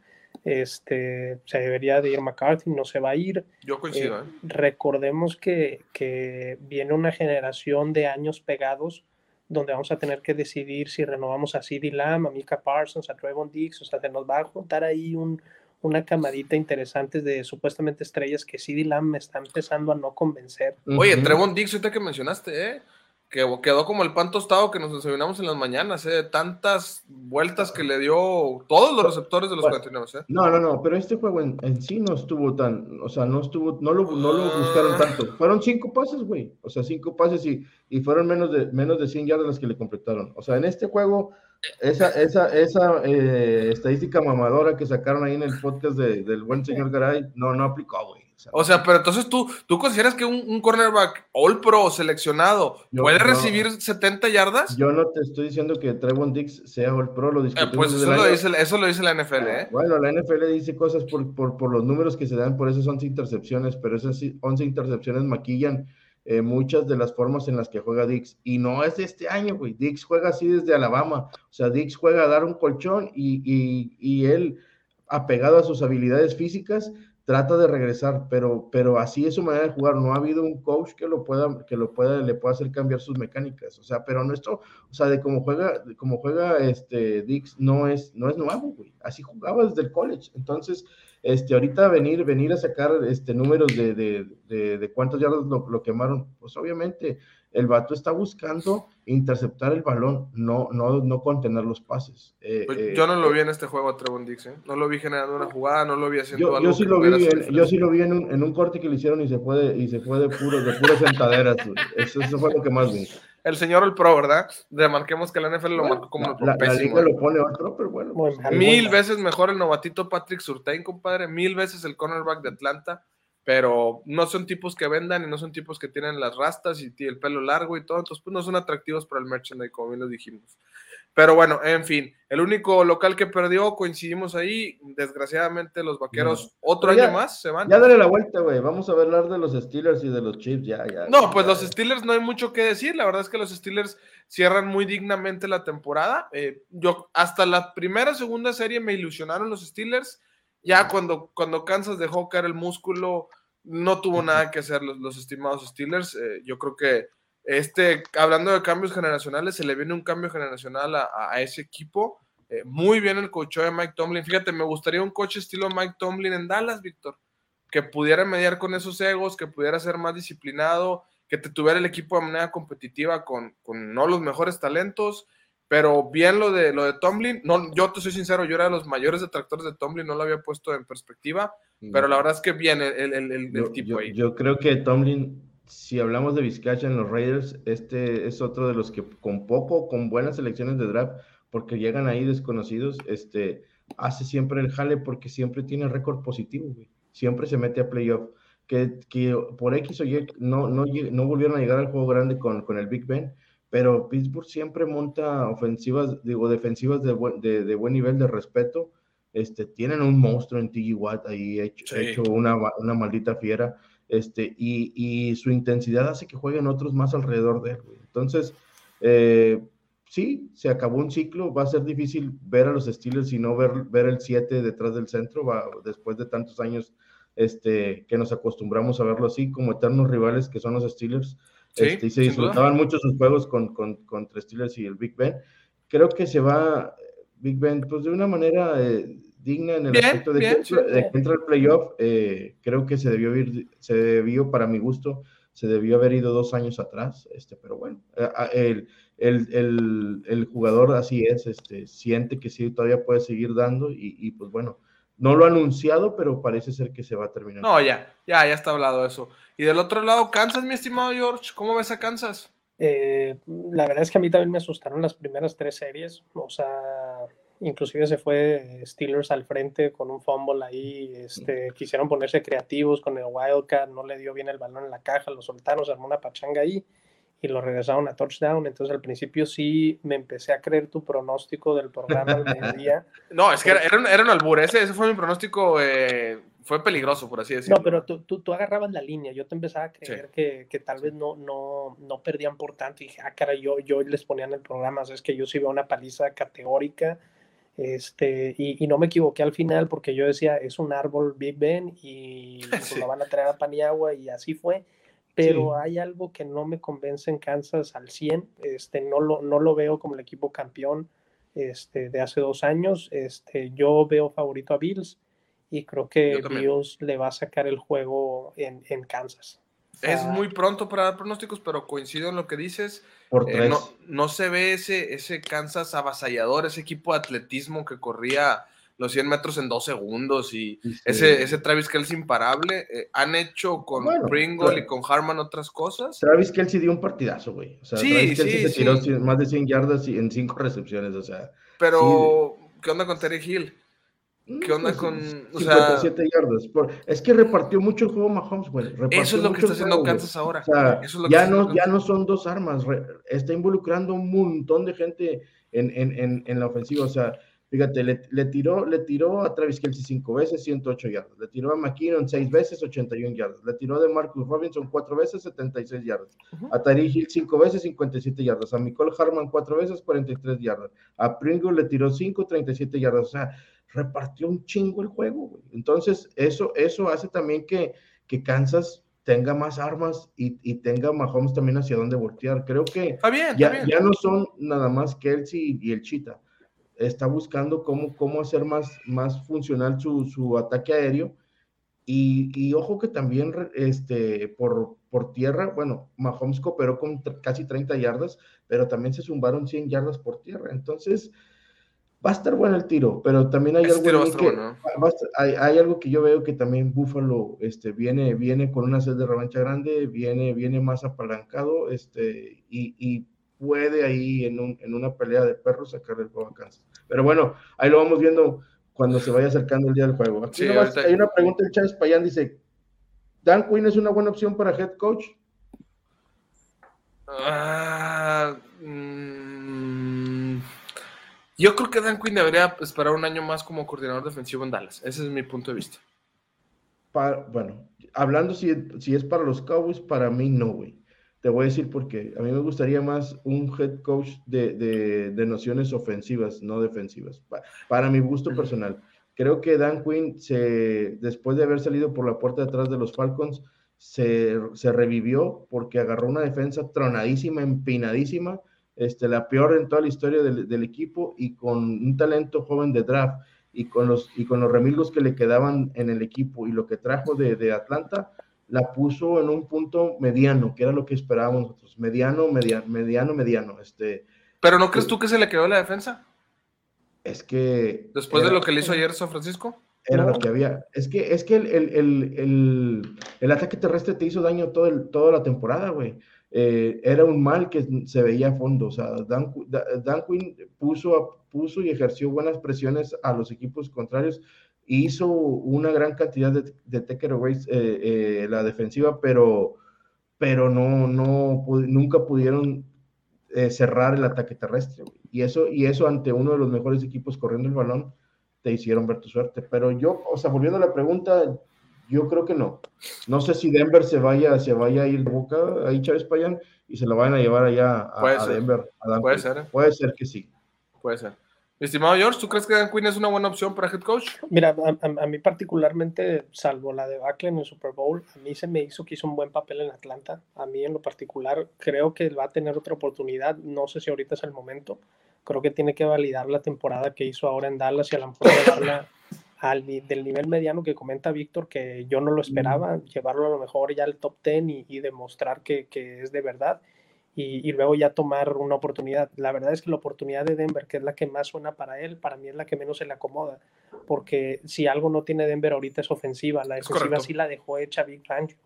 este, se debería de ir McCarthy, no se va a ir. Yo coincido. Eh, ¿eh? Recordemos que, que, viene una generación de años pegados donde vamos a tener que decidir si renovamos a CeeDee Lamb, a Mika Parsons, a Trevon Dix, o sea, se nos va a juntar ahí un, una camadita interesante de supuestamente estrellas que CeeDee Lamb me está empezando a no convencer. Oye, Trevon Dix, ahorita que mencionaste, ¿eh? Que quedó como el pan tostado que nos desayunamos en las mañanas, ¿eh? tantas vueltas que le dio todos los receptores de los 49. ¿eh? No, no, no, pero este juego en, sí no estuvo tan, o sea, no estuvo, no lo, no lo buscaron ah. tanto. Fueron cinco pases, güey, o sea, cinco pases y, y fueron menos de, menos de 100 yardas las que le completaron. O sea, en este juego, esa, esa, esa eh, estadística mamadora que sacaron ahí en el podcast del buen señor Garay, no, no aplicó, güey. O sea, pero entonces tú, tú consideras que un, cornerback all pro seleccionado puede recibir 70 yardas? Yo no te estoy diciendo que Trevon Dix sea all pro, lo eh, pues eso lo, dice, eso lo, dice, la NFL, ¿eh? Bueno, la NFL dice cosas por, por, por, los números que se dan por esas 11 intercepciones, pero esas 11 intercepciones maquillan eh, muchas de las formas en las que juega Dix. Y no es de este año, güey. Dix juega así desde Alabama. O sea, Dix juega a dar un colchón y, y, y él, apegado a sus habilidades físicas, trata de regresar, pero, pero así es su manera de jugar. No ha habido un coach que lo pueda, que lo pueda, le pueda hacer cambiar sus mecánicas. O sea, pero nuestro, o sea, de cómo juega, de cómo juega este Dix no es, no es nuevo, güey. Así jugaba desde el college. Entonces, este, ahorita venir, venir a sacar este números de, de, de, de cuántos yardas lo, lo, quemaron, pues obviamente el vato está buscando interceptar el balón, no, no, no contener los pases. Eh, pues eh, yo no lo vi en este juego a Trevon Dix, ¿eh? no lo vi generando una jugada, no lo vi haciendo yo, algo. Yo sí lo vi, en, yo sí lo vi en un, en un, corte que le hicieron y se fue de, y se fue de puro, de puras sentaderas. Eso, eso, fue lo que más vi. El señor el pro, ¿verdad? Remarquemos que la NFL lo marcó como el pro la, la liga lo pone otro, pero bueno. Pues, mil veces mejor el novatito Patrick Surtain, compadre, mil veces el cornerback de Atlanta pero no son tipos que vendan y no son tipos que tienen las rastas y el pelo largo y todo, entonces pues no son atractivos para el merchandise, como bien lo dijimos. Pero bueno, en fin, el único local que perdió, coincidimos ahí. Desgraciadamente, los vaqueros, otro año más se van. Ya dale la vuelta, güey. Vamos a hablar de los Steelers y de los Chiefs, ya, ya. No, pues los Steelers no hay mucho que decir. La verdad es que los Steelers cierran muy dignamente la temporada. Eh, yo, hasta la primera, segunda serie me ilusionaron los Steelers. Ya cuando, cuando Kansas dejó caer el músculo, no tuvo nada que hacer los, estimados Steelers. Eh, yo creo que este, hablando de cambios generacionales, se le viene un cambio generacional a, ese equipo. Eh, muy bien el coach de Mike Tomlin. Fíjate, me gustaría un coach estilo Mike Tomlin en Dallas, Víctor, que pudiera mediar con esos egos, que pudiera ser más disciplinado, que te tuviera el equipo de manera competitiva con, con no los mejores talentos, pero bien lo de lo de Tomlin, no, yo te soy sincero, yo era de los mayores detractores de Tomlin, no lo había puesto en perspectiva, pero la verdad es que bien el, el, tipo ahí. Yo creo que Tomlin si hablamos de Vizcacha en los Raiders, este es otro de los que con poco, con buenas selecciones de draft, porque llegan ahí desconocidos, este, hace siempre el jale porque siempre tiene récord positivo, Siempre se mete a playoff. Que, que, por X o Y no, no, no volvieron a llegar al juego grande con, con el Big Ben, pero Pittsburgh siempre monta ofensivas, digo, defensivas de buen, de, buen nivel de respeto. Este, tienen un monstruo en TG Watt ahí hecho, hecho una, una maldita fiera este, y, su intensidad hace que jueguen otros más alrededor de él. Entonces, eh, sí, se acabó un ciclo, va a ser difícil ver a los Steelers y no ver, ver el 7 detrás del centro, va, después de tantos años este, que nos acostumbramos a verlo así, como eternos rivales que son los Steelers, este, y se disfrutaban mucho sus juegos con, con, contra Steelers y el Big Ben. Creo que se va Big Ben, pues de una manera... Eh, digna en el aspecto de, que, entra el playoff. Eh, creo que se debió ir, se debió, para mi gusto, se debió haber ido dos años atrás, este, pero bueno, el, el, el, el jugador así es, este, siente que sí todavía puede seguir dando y, y, pues bueno, no lo ha anunciado, pero parece ser que se va a terminar. No, ya, ya, ya está hablado eso. Y del otro lado, Kansas, mi estimado George, ¿cómo ves a Kansas? Eh, la verdad es que a mí también me asustaron las primeras tres series, o sea, inclusive se fue Steelers al frente con un fumble ahí, este, quisieron ponerse creativos con el Wildcat, no le dio bien el balón en la caja, lo soltaron, se armó una pachanga ahí y lo regresaron a touchdown, entonces al principio sí me empecé a creer tu pronóstico del programa al mediodía. (laughs) no, es que era, era, un albur, ese, ese, fue mi pronóstico, eh, fue peligroso, por así decirlo. No, pero tú, tú, tú, agarrabas la línea, yo te empezaba a creer que, que, tal vez no, no, no perdían por tanto, y dije, ah, cara, yo, yo les ponía en el programa, o es que yo sí veo una paliza categórica, este, y, no me equivoqué al final porque yo decía, es un árbol Big Ben y (laughs) lo van a traer a Paniagua y así fue. Pero hay algo que no me convence en Kansas al 100. Este, no, lo, no lo veo como el equipo campeón este, de hace dos años. Este, yo veo favorito a Bills y creo que Bills le va a sacar el juego en, en Kansas. Es muy pronto para dar pronósticos, pero coincido en lo que dices. Eh, no, no, se ve ese, ese Kansas avasallador, ese equipo de atletismo que corría los 100 metros en dos segundos y ese, ese Travis Kelsey imparable. Eh, han hecho con Pringle y con Harman otras cosas. Travis Kelsey dio un partidazo, güey. O sea, sí, Travis Kelsey se tiró más de 100 yardas y en 5 recepciones, o sea. Pero, ¿qué onda con Terry Hill? ¿Qué onda pues, con. 57 yardas. es que repartió mucho el juego Mahomes, güey. Eso es lo que está haciendo Kansas ahora. ya, no, ya no son dos armas. está involucrando un montón de gente en, en, en, en la ofensiva. O sea, Fíjate, le, le, tiró, le tiró a Travis Kelsey cinco veces, 108 yardas. Le tiró a McKinnon seis veces, 81 yardas. Le tiró a Marcus Robinson cuatro veces, 76 yardas. A Tari Hill cinco veces, 57 yardas. A Nicole Harman cuatro veces, 43 yardas. A Pringle le tiró cinco, 37 yardas. O sea, repartió un chingo el juego. Entonces, eso, eso hace también que, que Kansas tenga más armas y, y, tenga Mahomes también hacia dónde voltear. Creo que ya, ya, no son nada más Kelsey y el Chita está buscando cómo, cómo hacer más, más funcional su, su ataque aéreo. Y, y, ojo que también este, por, por tierra, bueno, Mahomes cooperó con casi 30 yardas, pero también se zumbaron 100 yardas por tierra. Entonces, va a estar bueno el tiro, pero también hay algo, que, hay, hay, algo que yo veo que también Buffalo este, viene, viene con una sed de revancha grande, viene, viene más apalancado este, y, y puede ahí en, un, en una pelea de perros sacar el juego a Kansas. Pero bueno, ahí lo vamos viendo cuando se vaya acercando el día del juego. Aquí hay una pregunta el Chávez Payán, dice, ¿Dan Quinn es una buena opción para head coach? Ah, mm, Yo creo que Dan Quinn debería esperar un año más como coordinador defensivo en Dallas. Ese es mi punto de vista. bueno, hablando si, si es para los Cowboys, para mí no, güey. Te voy a decir por qué. A mí me gustaría más un head coach de, de, nociones ofensivas, no defensivas, para mi gusto personal. Creo que Dan Quinn, se, después de haber salido por la puerta de atrás de los Falcons, se, se revivió porque agarró una defensa tronadísima, empinadísima, este, la peor en toda la historia del, del, equipo y con un talento joven de draft y con los, y con los remilgos que le quedaban en el equipo y lo que trajo de, de Atlanta, la puso en un punto mediano, que era lo que esperábamos nosotros, mediano, mediano, mediano, mediano. Este, ¿Pero no crees tú que se le quedó la defensa? Es que... Después de lo que le hizo ayer San Francisco. Era lo que había. Es que, es que el, el, el, el ataque terrestre te hizo daño todo toda la temporada, güey. Eh, era un mal que se veía a fondo. O sea, Dan, Dan Quinn puso, puso y ejerció buenas presiones a los equipos contrarios hizo una gran cantidad de, de takeaways eh, eh, la defensiva, pero, pero no, no, nunca pudieron eh, cerrar el ataque terrestre. Y eso, y eso ante uno de los mejores equipos corriendo el balón, te hicieron ver tu suerte. Pero yo, o sea, volviendo a la pregunta, yo creo que no. No sé si Denver se vaya, se vaya a ir de boca ahí Chávez Payán y se lo vayan a llevar allá a, Denver. Puede ser. Puede ser que sí. Puede ser. Estimado George, ¿tú crees que Dan Quinn es una buena opción para head coach? Mira, a, mí particularmente, salvo la debacle en el Super Bowl, a mí se me hizo que hizo un buen papel en Atlanta. A mí en lo particular creo que va a tener otra oportunidad. No sé si ahorita es el momento. Creo que tiene que validar la temporada que hizo ahora en Dallas y a lo mejor llevarla al, del nivel mediano que comenta Víctor, que yo no lo esperaba, llevarlo a lo mejor ya al top 10 y, y demostrar que, que es de verdad y, luego ya tomar una oportunidad. La verdad es que la oportunidad de Denver, que es la que más suena para él, para mí es la que menos se le acomoda, porque si algo no tiene Denver ahorita es ofensiva, la defensiva sí la dejó hecha Big Fangio.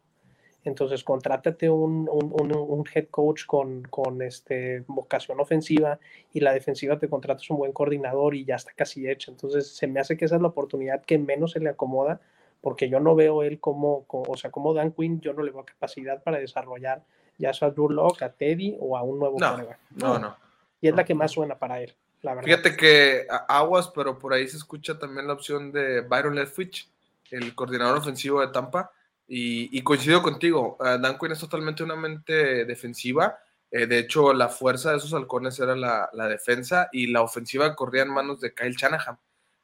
Entonces, contrátate un, un, un, head coach con, con este, vocación ofensiva y la defensiva te contratas un buen coordinador y ya está casi hecha. Entonces, se me hace que esa es la oportunidad que menos se le acomoda porque yo no veo él como, o sea, como Dan Quinn, yo no le veo capacidad para desarrollar ya sea a Drew a Teddy o a un nuevo no, No, no. Y es la que más suena para él, la verdad. Fíjate que aguas, pero por ahí se escucha también la opción de Byron Leftwich, el coordinador ofensivo de Tampa. Y, coincido contigo, uh, Dan Quinn es totalmente una mente defensiva. Eh, de hecho, la fuerza de esos halcones era la, la, defensa y la ofensiva corría en manos de Kyle Shanahan.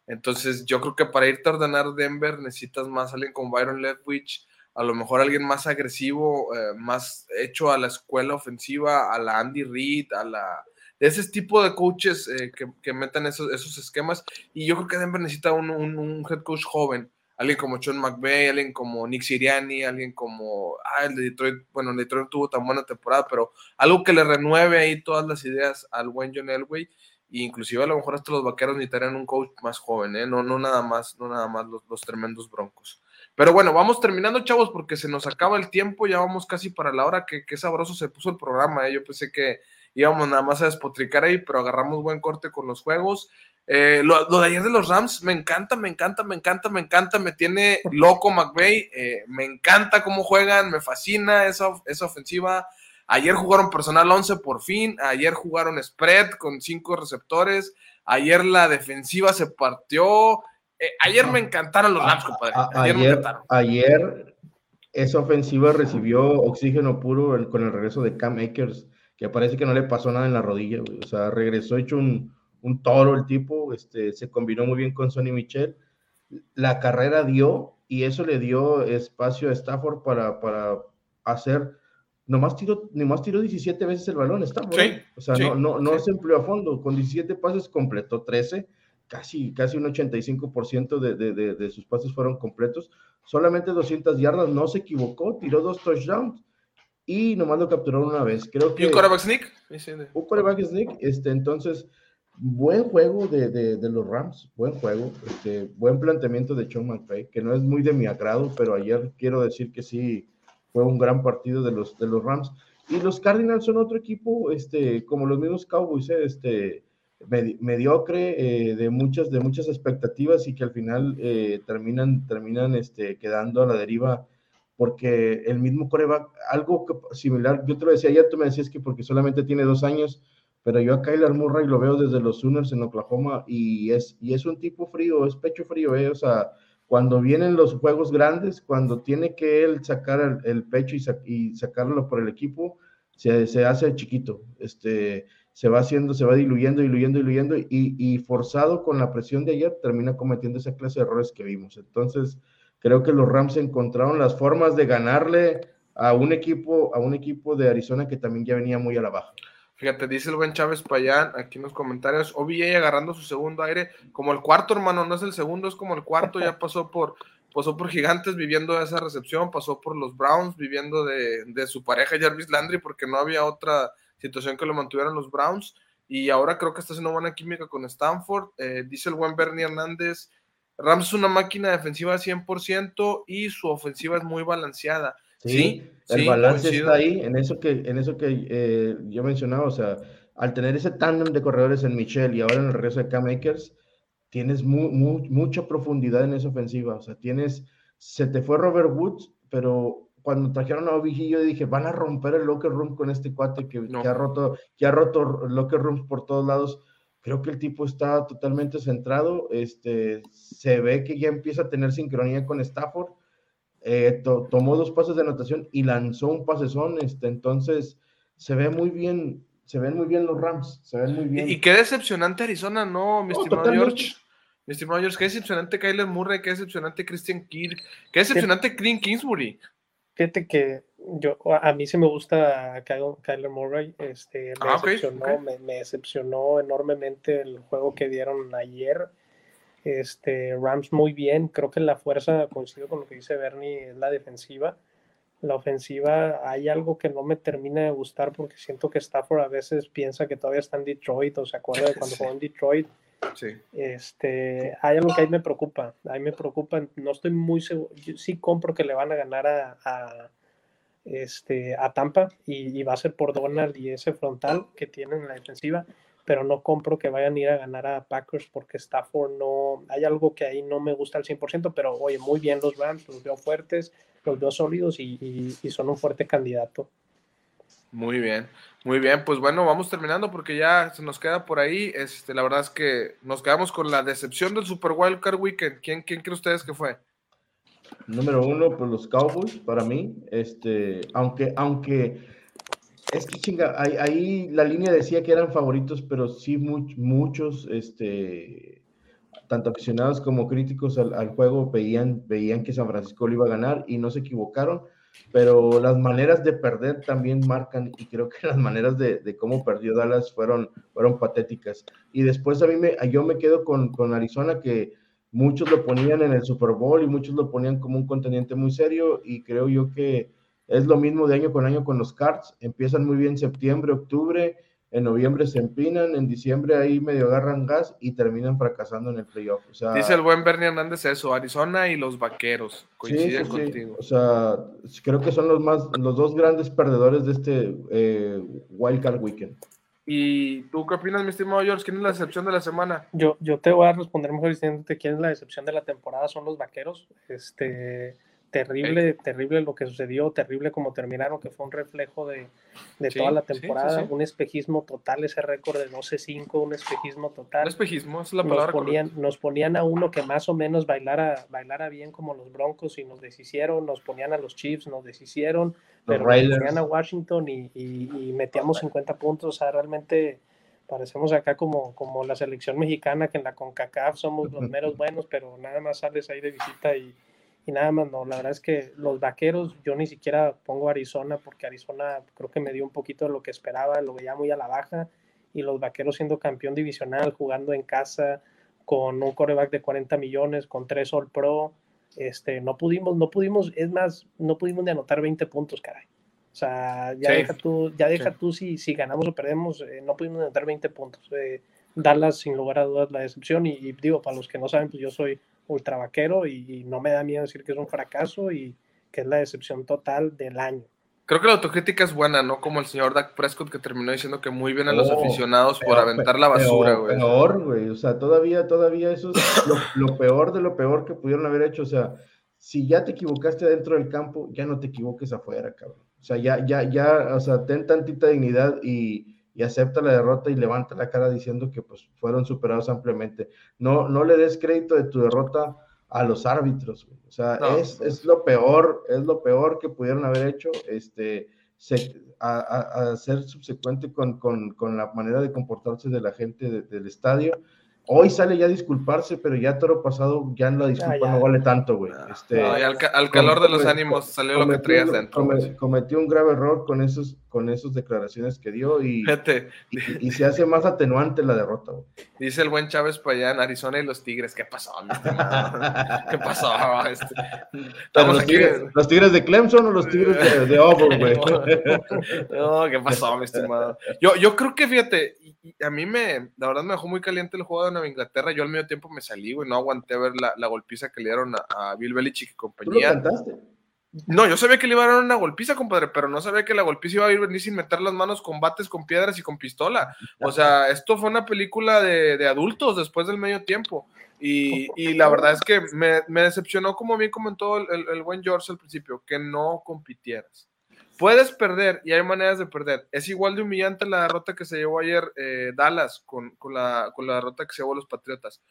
Entonces, yo creo que para irte a ordenar Denver necesitas más alguien con Byron Leftwich, a lo mejor alguien más agresivo, eh, más hecho a la escuela ofensiva, a la Andy Reid, a la ese tipo de coaches eh, que, que, metan esos, esos esquemas. Y yo creo que Denver necesita un, un, head coach joven, alguien como Sean McVay, alguien como Nick Siriani, alguien como, ah, el de Detroit, bueno, el de Detroit tuvo tan buena temporada, pero algo que le renueve ahí todas las ideas al buen John Elway. E inclusive a lo mejor hasta los vaqueros necesitarían un coach más joven, ¿eh? no, no nada más, no nada más los, los tremendos broncos. Pero bueno, vamos terminando, chavos, porque se nos acaba el tiempo, ya vamos casi para la hora, que, sabroso se puso el programa, ¿eh? yo pensé que íbamos nada más a despotricar ahí, pero agarramos buen corte con los juegos. Eh, lo, de ayer de los Rams, me encanta, me encanta, me encanta, me encanta, me tiene loco McVay, eh, me encanta cómo juegan, me fascina esa, esa ofensiva. Ayer jugaron personal 11 por fin, ayer jugaron spread con cinco receptores, ayer la defensiva se partió, eh, ayer me encantaron los Rams, compadre. Ayer, ayer, esa ofensiva recibió oxígeno puro con el regreso de Cam Akers, que parece que no le pasó nada en la rodilla, O sea, regresó hecho un, un, toro el tipo, este, se combinó muy bien con Sonny Michel. La carrera dio y eso le dio espacio a Stafford para, para hacer. Nomás tiró, nomás tiró 17 veces el balón, Stafford. ¿eh? o sea, no, no, no se empleó a fondo. Con 17 pases completó 13 casi, casi un 85% de, de, de, sus pases fueron completos, solamente 200 yardas, no se equivocó, tiró dos touchdowns y nomás lo capturaron una vez. Creo que, ¿Y un quarterback sneak? Un quarterback sneak, este, entonces, buen juego de, de, los Rams, buen juego, este, buen planteamiento de Sean McVay, que no es muy de mi agrado, pero ayer quiero decir que sí fue un gran partido de los, de los Rams. Y los Cardinals son otro equipo, este, como los mismos Cowboys, eh, mediocre, eh, de, muchas, de muchas expectativas y que al final eh, terminan, terminan este, quedando a la deriva porque el mismo coreback, algo similar, yo te lo decía ayer, tú me decías que porque solamente tiene dos años, pero yo a Kyler Murray lo veo desde los Sooners en Oklahoma y es, y es un tipo frío, es pecho frío, eh, o sea, cuando vienen los juegos grandes, cuando tiene que él sacar el, pecho y, sacarlo por el equipo, se, se, hace chiquito, este, se va haciendo, se va diluyendo, diluyendo, diluyendo y, y forzado con la presión de ayer termina cometiendo esa clase de errores que vimos. Entonces, creo que los Rams encontraron las formas de ganarle a un equipo, a un equipo de Arizona que también ya venía muy a la baja. Fíjate, dice el buen Chávez Payán aquí en los comentarios, OBJ agarrando su segundo aire, como el cuarto, hermano, no es el segundo, es como el cuarto, ya pasó por, pasó por Gigantes viviendo esa recepción, pasó por los Browns viviendo de, de su pareja Jarvis Landry, porque no había otra situación que lo mantuvieran los Browns, y ahora creo que está haciendo buena química con Stanford, eh, dice el buen Bernie Hernández, Rams es una máquina defensiva 100% y su ofensiva es muy balanceada. Sí, el balance está ahí, en eso que, en eso que eh, yo mencionaba, o sea, al tener ese tándem de corredores en Michelle y ahora en el regreso de Cam Makers, tienes mucha profundidad en esa ofensiva, o sea, tienes, se te fue Robert Woods, pero cuando trajeron a OBG yo dije, van a romper el locker room con este cuate que, que ha roto, que ha roto locker rooms por todos lados. Creo que el tipo está totalmente centrado, este, se ve que ya empieza a tener sincronía con Stafford eh, tomó dos pases de anotación y lanzó un pasezón, este, entonces se ve muy bien, se ven muy bien los Rams, se ven muy bien. Y, qué decepcionante Arizona, ¿no, mi estimado George? Mi estimado George, qué decepcionante Kyler Murray, qué decepcionante Christian Kirk, qué decepcionante Clint Kingsbury. Fíjate que yo, a mí sí me gusta Kyler Murray, este, me, ah, decepcionó, me decepcionó enormemente el juego que dieron ayer este, Rams muy bien, creo que la fuerza, coincido con lo que dice Bernie, es la defensiva. La ofensiva, hay algo que no me termina de gustar porque siento que Stafford a veces piensa que todavía está en Detroit o se acuerda de (laughs) cuando jugó en Detroit. Sí. Este, hay algo que ahí me preocupa, ahí me preocupa, no estoy muy seguro, sí compro que le van a ganar a, este, a Tampa y, y, va a ser por Donald y ese frontal que tienen en la defensiva, pero no compro que vayan a ir a ganar a Packers porque Stafford no, hay algo que ahí no me gusta al 100%, pero oye, muy bien los Rams, los veo fuertes, los veo sólidos y, son un fuerte candidato. Muy bien, muy bien, pues bueno, vamos terminando porque ya se nos queda por ahí, este, la verdad es que nos quedamos con la decepción del Super Wild Card Weekend, ¿quién, quién cree ustedes que fue? Número uno, pues los Cowboys, para mí, este, aunque, aunque es que chinga, ahí, la línea decía que eran favoritos, pero sí muchos, este, tanto aficionados como críticos al, juego veían, veían que San Francisco lo iba a ganar y no se equivocaron, pero las maneras de perder también marcan y creo que (laughs) las maneras de, cómo perdió Dallas fueron, fueron patéticas. Y después a mí me, yo me quedo con, con Arizona que muchos lo ponían en el Super Bowl y muchos lo ponían como un contendiente muy serio y creo yo que es lo mismo de año con año con los Cards. Empiezan muy bien septiembre, octubre, en noviembre se empinan, en diciembre ahí medio agarran gas y terminan fracasando en el playoff. Dice el buen Bernie Hernández eso, Arizona y los Vaqueros. Coinciden contigo. O sea, creo que son los más, los dos grandes perdedores de este eh, Wild Card Weekend. ¿Y tú qué opinas, mi estimado George? ¿Quién es la decepción de la semana? Yo, yo te voy a responder mejor diciéndote quién es la decepción de la temporada. Son los vaqueros. Este, terrible, terrible lo que sucedió, terrible como terminaron, que fue un reflejo de, toda la temporada, un espejismo total, ese récord de 12-5, un espejismo total. Un espejismo, es la palabra. Nos ponían, nos ponían a uno que más o menos bailara, bailara bien como los Broncos y nos deshicieron, nos ponían a los Chiefs, nos deshicieron, pero nos ponían a Washington y, y, metíamos 50 puntos, o sea, realmente parecemos acá como, como la selección mexicana que en la CONCACAF somos los meros (laughs) buenos, pero nada más sales ahí de visita y y nada más no. La verdad es que los vaqueros, yo ni siquiera pongo Arizona porque Arizona creo que me dio un poquito de lo que esperaba, lo veía muy a la baja. Y los vaqueros siendo campeón divisional, jugando en casa, con un coreback de 40 millones, con tres All Pro, este, no pudimos, no pudimos, es más, no pudimos ni anotar 20 puntos, caray. O sea, ya deja tú, ya deja tú si, si ganamos o perdemos, eh, no pudimos anotar 20 puntos. Eh, Dallas, sin lugar a dudas, la decepción. y, digo, para los que no saben, pues yo soy ultra vaquero y, no me da miedo decir que es un fracaso y que es la decepción total del año. Creo que la autocrítica es buena, ¿no? Como el señor Dak Prescott que terminó diciendo que muy bien a los aficionados por aventar la basura, güey. Peor, güey. O sea, todavía, todavía eso es lo, peor de lo peor que pudieron haber hecho. O sea, si ya te equivocaste dentro del campo, ya no te equivoques afuera, cabrón. O sea, ya, ya, ya, o sea, ten tantita dignidad y, y acepta la derrota y levanta la cara diciendo que pues fueron superados ampliamente. No, no le des crédito de tu derrota a los árbitros, o sea, es, es, lo peor, es lo peor que pudieron haber hecho, este, a, ser subsecuente con, con, con, la manera de comportarse de la gente del estadio Hoy sale ya a disculparse, pero ya todo pasado ya la disculpa no vale tanto, güey. Ah, este, al, calor de los ánimos salió lo que traías dentro. cometió un grave error con esos, con esas declaraciones que dio y, y, se hace más atenuante la derrota, güey. Dice el buen Chávez para allá en Arizona y los Tigres. ¿Qué pasó, (laughs) (laughs) ¿Qué pasó? Este, los, tigres, de Clemson o los Tigres de, de Auburn, (laughs) güey? no, ¿qué pasó, mi estimado? Yo, yo creo que, fíjate, a mí me, la verdad me dejó muy caliente el juego de Nueva Inglaterra. Yo al medio tiempo me salí, güey, no aguanté ver la, la golpiza que le dieron a, Bill Belichick y compañía. No, yo sabía que le iban a dar una golpiza, compadre, pero no sabía que la golpiza iba a ir venir sin meter las manos con bates, con piedras y con pistola. O sea, esto fue una película de, de adultos después del medio tiempo. Y, y, la verdad es que me, me decepcionó, como bien comentó el, el, el, buen George al principio, que no compitieras. Puedes perder y hay maneras de perder. Es igual de humillante la derrota que se llevó ayer eh, Dallas con, con, la, con la derrota que se llevó los Patriotas.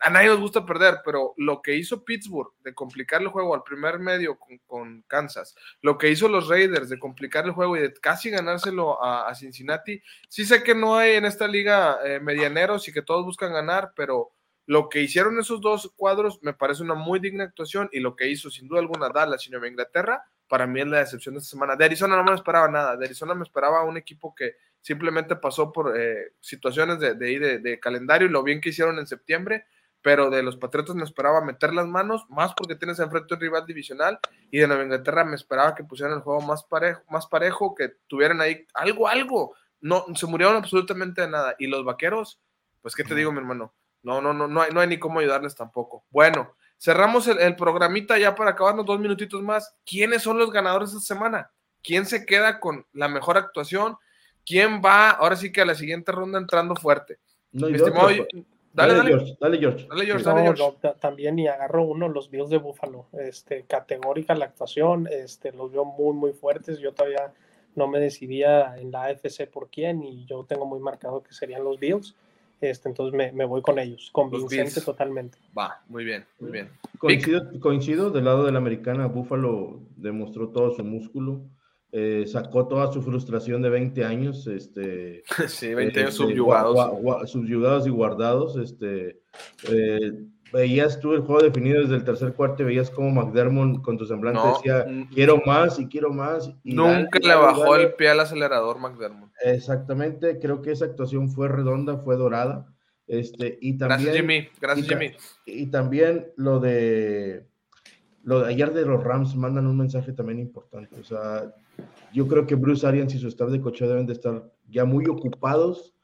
A nadie nos gusta perder, pero lo que hizo Pittsburgh de complicar el juego al primer medio con, con Kansas, lo que hizo los Raiders de complicar el juego y de casi ganárselo a, a Cincinnati, sí sé que no hay en esta liga eh, medianeros y que todos buscan ganar, pero lo que hicieron esos dos cuadros me parece una muy digna actuación y lo que hizo sin duda alguna Dallas y Nueva Inglaterra para mí es la decepción de esta semana. De Arizona no me esperaba nada. De Arizona me esperaba un equipo que simplemente pasó por eh, situaciones de, de, calendario y lo bien que hicieron en septiembre, pero de los Patriotas me esperaba meter las manos, más porque tienes enfrente un rival divisional, y de Nueva Inglaterra me esperaba que pusieran el juego más parejo, más parejo que tuvieran ahí algo, algo. No, se murieron absolutamente de nada. Y los vaqueros, pues, ¿qué te digo, mi hermano? No, no, no, no hay, no hay ni cómo ayudarles tampoco. Bueno, Cerramos el, programita ya para acabarnos dos minutitos más. ¿Quiénes son los ganadores esta semana? ¿Quién se queda con la mejor actuación? ¿Quién va ahora sí que a la siguiente ronda entrando fuerte? dale, dale, George, dale, George. Dale, George, también y agarro uno, los Bills de Búfalo. Este, categórica la actuación, este, los veo muy, muy fuertes. Yo todavía no me decidía en la AFC por quién y yo tengo muy marcado que serían los Bills. Este, entonces me, me, voy con ellos, convincente totalmente. Va, muy bien, muy bien. Coincido, coincido, del lado de la americana, Buffalo demostró todo su músculo, eh, sacó toda su frustración de 20 años, este, (laughs) sí, 20 años este, subyugados. subyugados y guardados, este, eh, veías tú el juego definido desde el tercer cuarto, veías como McDermott con tu semblante decía, quiero más y quiero más. Y nunca le bajó el pie al acelerador McDermott. Exactamente, creo que esa actuación fue redonda, fue dorada. Este, y también, gracias Jimmy, gracias y, Jimmy. Y también lo de lo de ayer de los Rams mandan un mensaje también importante. O sea, yo creo que Bruce Arians y su staff de coche deben de estar ya muy ocupados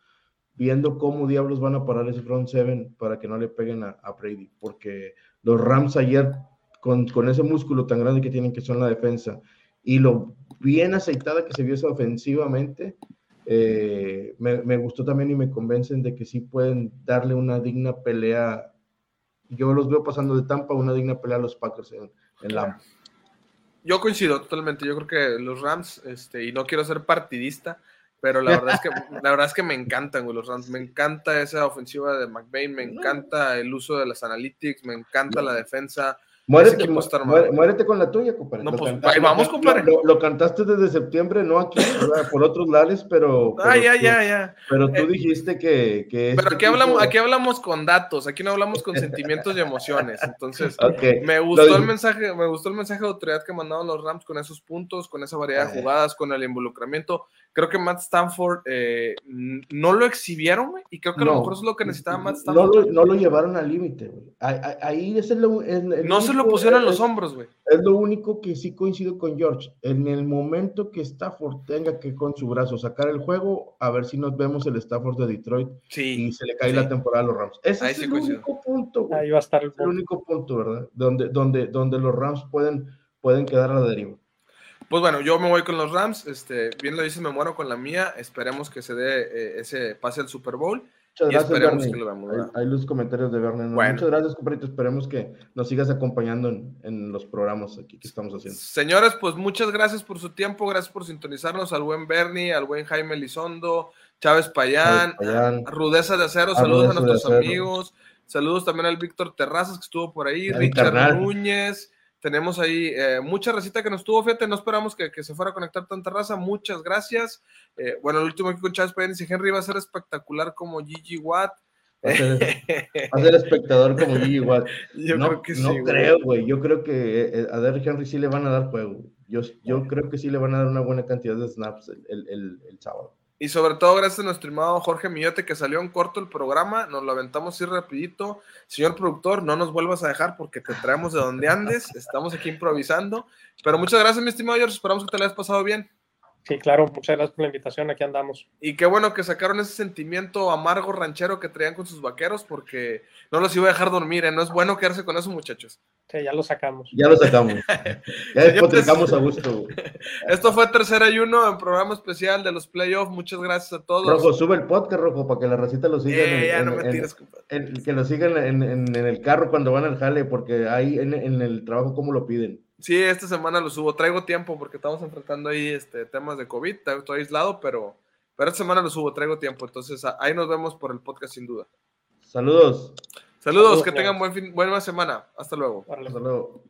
viendo cómo diablos van a parar ese front seven para que no le peguen a, Brady, porque los Rams ayer, con, con, ese músculo tan grande que tienen que son la defensa, y lo bien aceitada que se vio esa ofensivamente, eh, me, me, gustó también y me convencen de que sí pueden darle una digna pelea. Yo los veo pasando de Tampa una digna pelea a los Packers en, en la... Yo coincido totalmente. Yo creo que los Rams, este, y no quiero ser partidista, pero la (laughs) verdad es que, la verdad es que me encantan, güey, los Rams. Me encanta esa ofensiva de McVeigh, me encanta el uso de las analytics, me encanta la defensa. Muérete, muérete, con la tuya, compadre. No, pues, vamos, compadre. Lo, cantaste desde septiembre, no aquí, por otros laales, pero. Ah, ya, ya, ya. Pero tú eh, dijiste que. que pero aquí, hablamos, aquí hablamos con datos, aquí no hablamos con sentimientos y emociones. Entonces, (laughs) me gustó el mensaje, me gustó el mensaje de autoridad que mandaron los Rams con esos puntos, con esa variedad de jugadas, con el involucramiento. Creo que Matt Stanford eh, no lo exhibieron, güey, y creo que a lo mejor es lo que necesitaba Matt Stanford. No lo, no lo llevaron al límite, güey. Ahí, es el, No se lo pusieron en los hombros, güey. Es lo único que sí coincido con George. En el momento que Stafford tenga que con su brazo sacar el juego, a ver si nos vemos el Stafford de Detroit y se le cae la temporada a los Rams. Ese es el único punto, Ahí va a estar el, único punto, ¿verdad? Donde, donde, donde los Rams pueden, pueden quedar a la deriva. Pues bueno, yo me voy con los Rams. Este, bien lo dices, me muero con la mía. Esperemos que se dé eh, ese pase al Super Bowl. Muchas gracias, esperemos que lo veamos. Hay, los comentarios de Bernie. Muchas gracias, compadrito. Esperemos que nos sigas acompañando en, los programas aquí que estamos haciendo. Señores, pues muchas gracias por su tiempo. Gracias por sintonizarnos al buen Bernie, al buen Jaime Lizondo. Chávez Payán, Rudeza de Acero, saludos a nuestros amigos, saludos también al Víctor Terrazas que estuvo por ahí, Richard Núñez, tenemos ahí eh, mucha recita que nos tuvo, fíjate, no esperamos que, se fuera a conectar tanta raza, muchas gracias. Eh, bueno, el último aquí con Chávez Payán dice, Henry va a ser espectacular como Gigi Watt. Va a ser, (laughs) espectador como Gigi Watt. (laughs) Yo no, creo que no creo, güey. Yo creo que eh, a Derrick Henry sí le van a dar juego. Yo, yo creo que sí le van a dar una buena cantidad de snaps el, el, el sábado. Y sobre todo gracias a nuestro estimado Jorge Millote que salió en corto el programa, nos lo aventamos así rapidito. Señor productor, no nos vuelvas a dejar porque te traemos de donde andes, estamos aquí improvisando. Pero muchas gracias mi estimado George, esperamos que te lo hayas pasado bien. Sí, claro, muchas gracias por la invitación, aquí andamos. Y qué bueno que sacaron ese sentimiento amargo ranchero que traían con sus vaqueros, porque no los iba a dejar dormir, ¿eh? no es bueno quedarse con eso, muchachos. Sí, ya lo sacamos. Ya lo sacamos. (laughs) ya despotricamos a gusto. Esto fue Tercer Ayuno en programa especial de los playoffs, muchas gracias a todos. Rojo, sube el podcast, Rojo, para que la recita lo sigan. Eh, ya no me tires, que lo sigan en, el carro cuando van al jale, porque ahí en, en el trabajo, ¿cómo lo piden? Sí, esta semana lo subo. Traigo tiempo porque estamos enfrentando ahí este, temas de COVID. Estoy aislado, pero, pero esta semana lo subo. Traigo tiempo. Entonces ahí nos vemos por el podcast sin duda. Saludos. Saludos, que tengan buen fin, buena semana. Hasta luego. Hasta luego.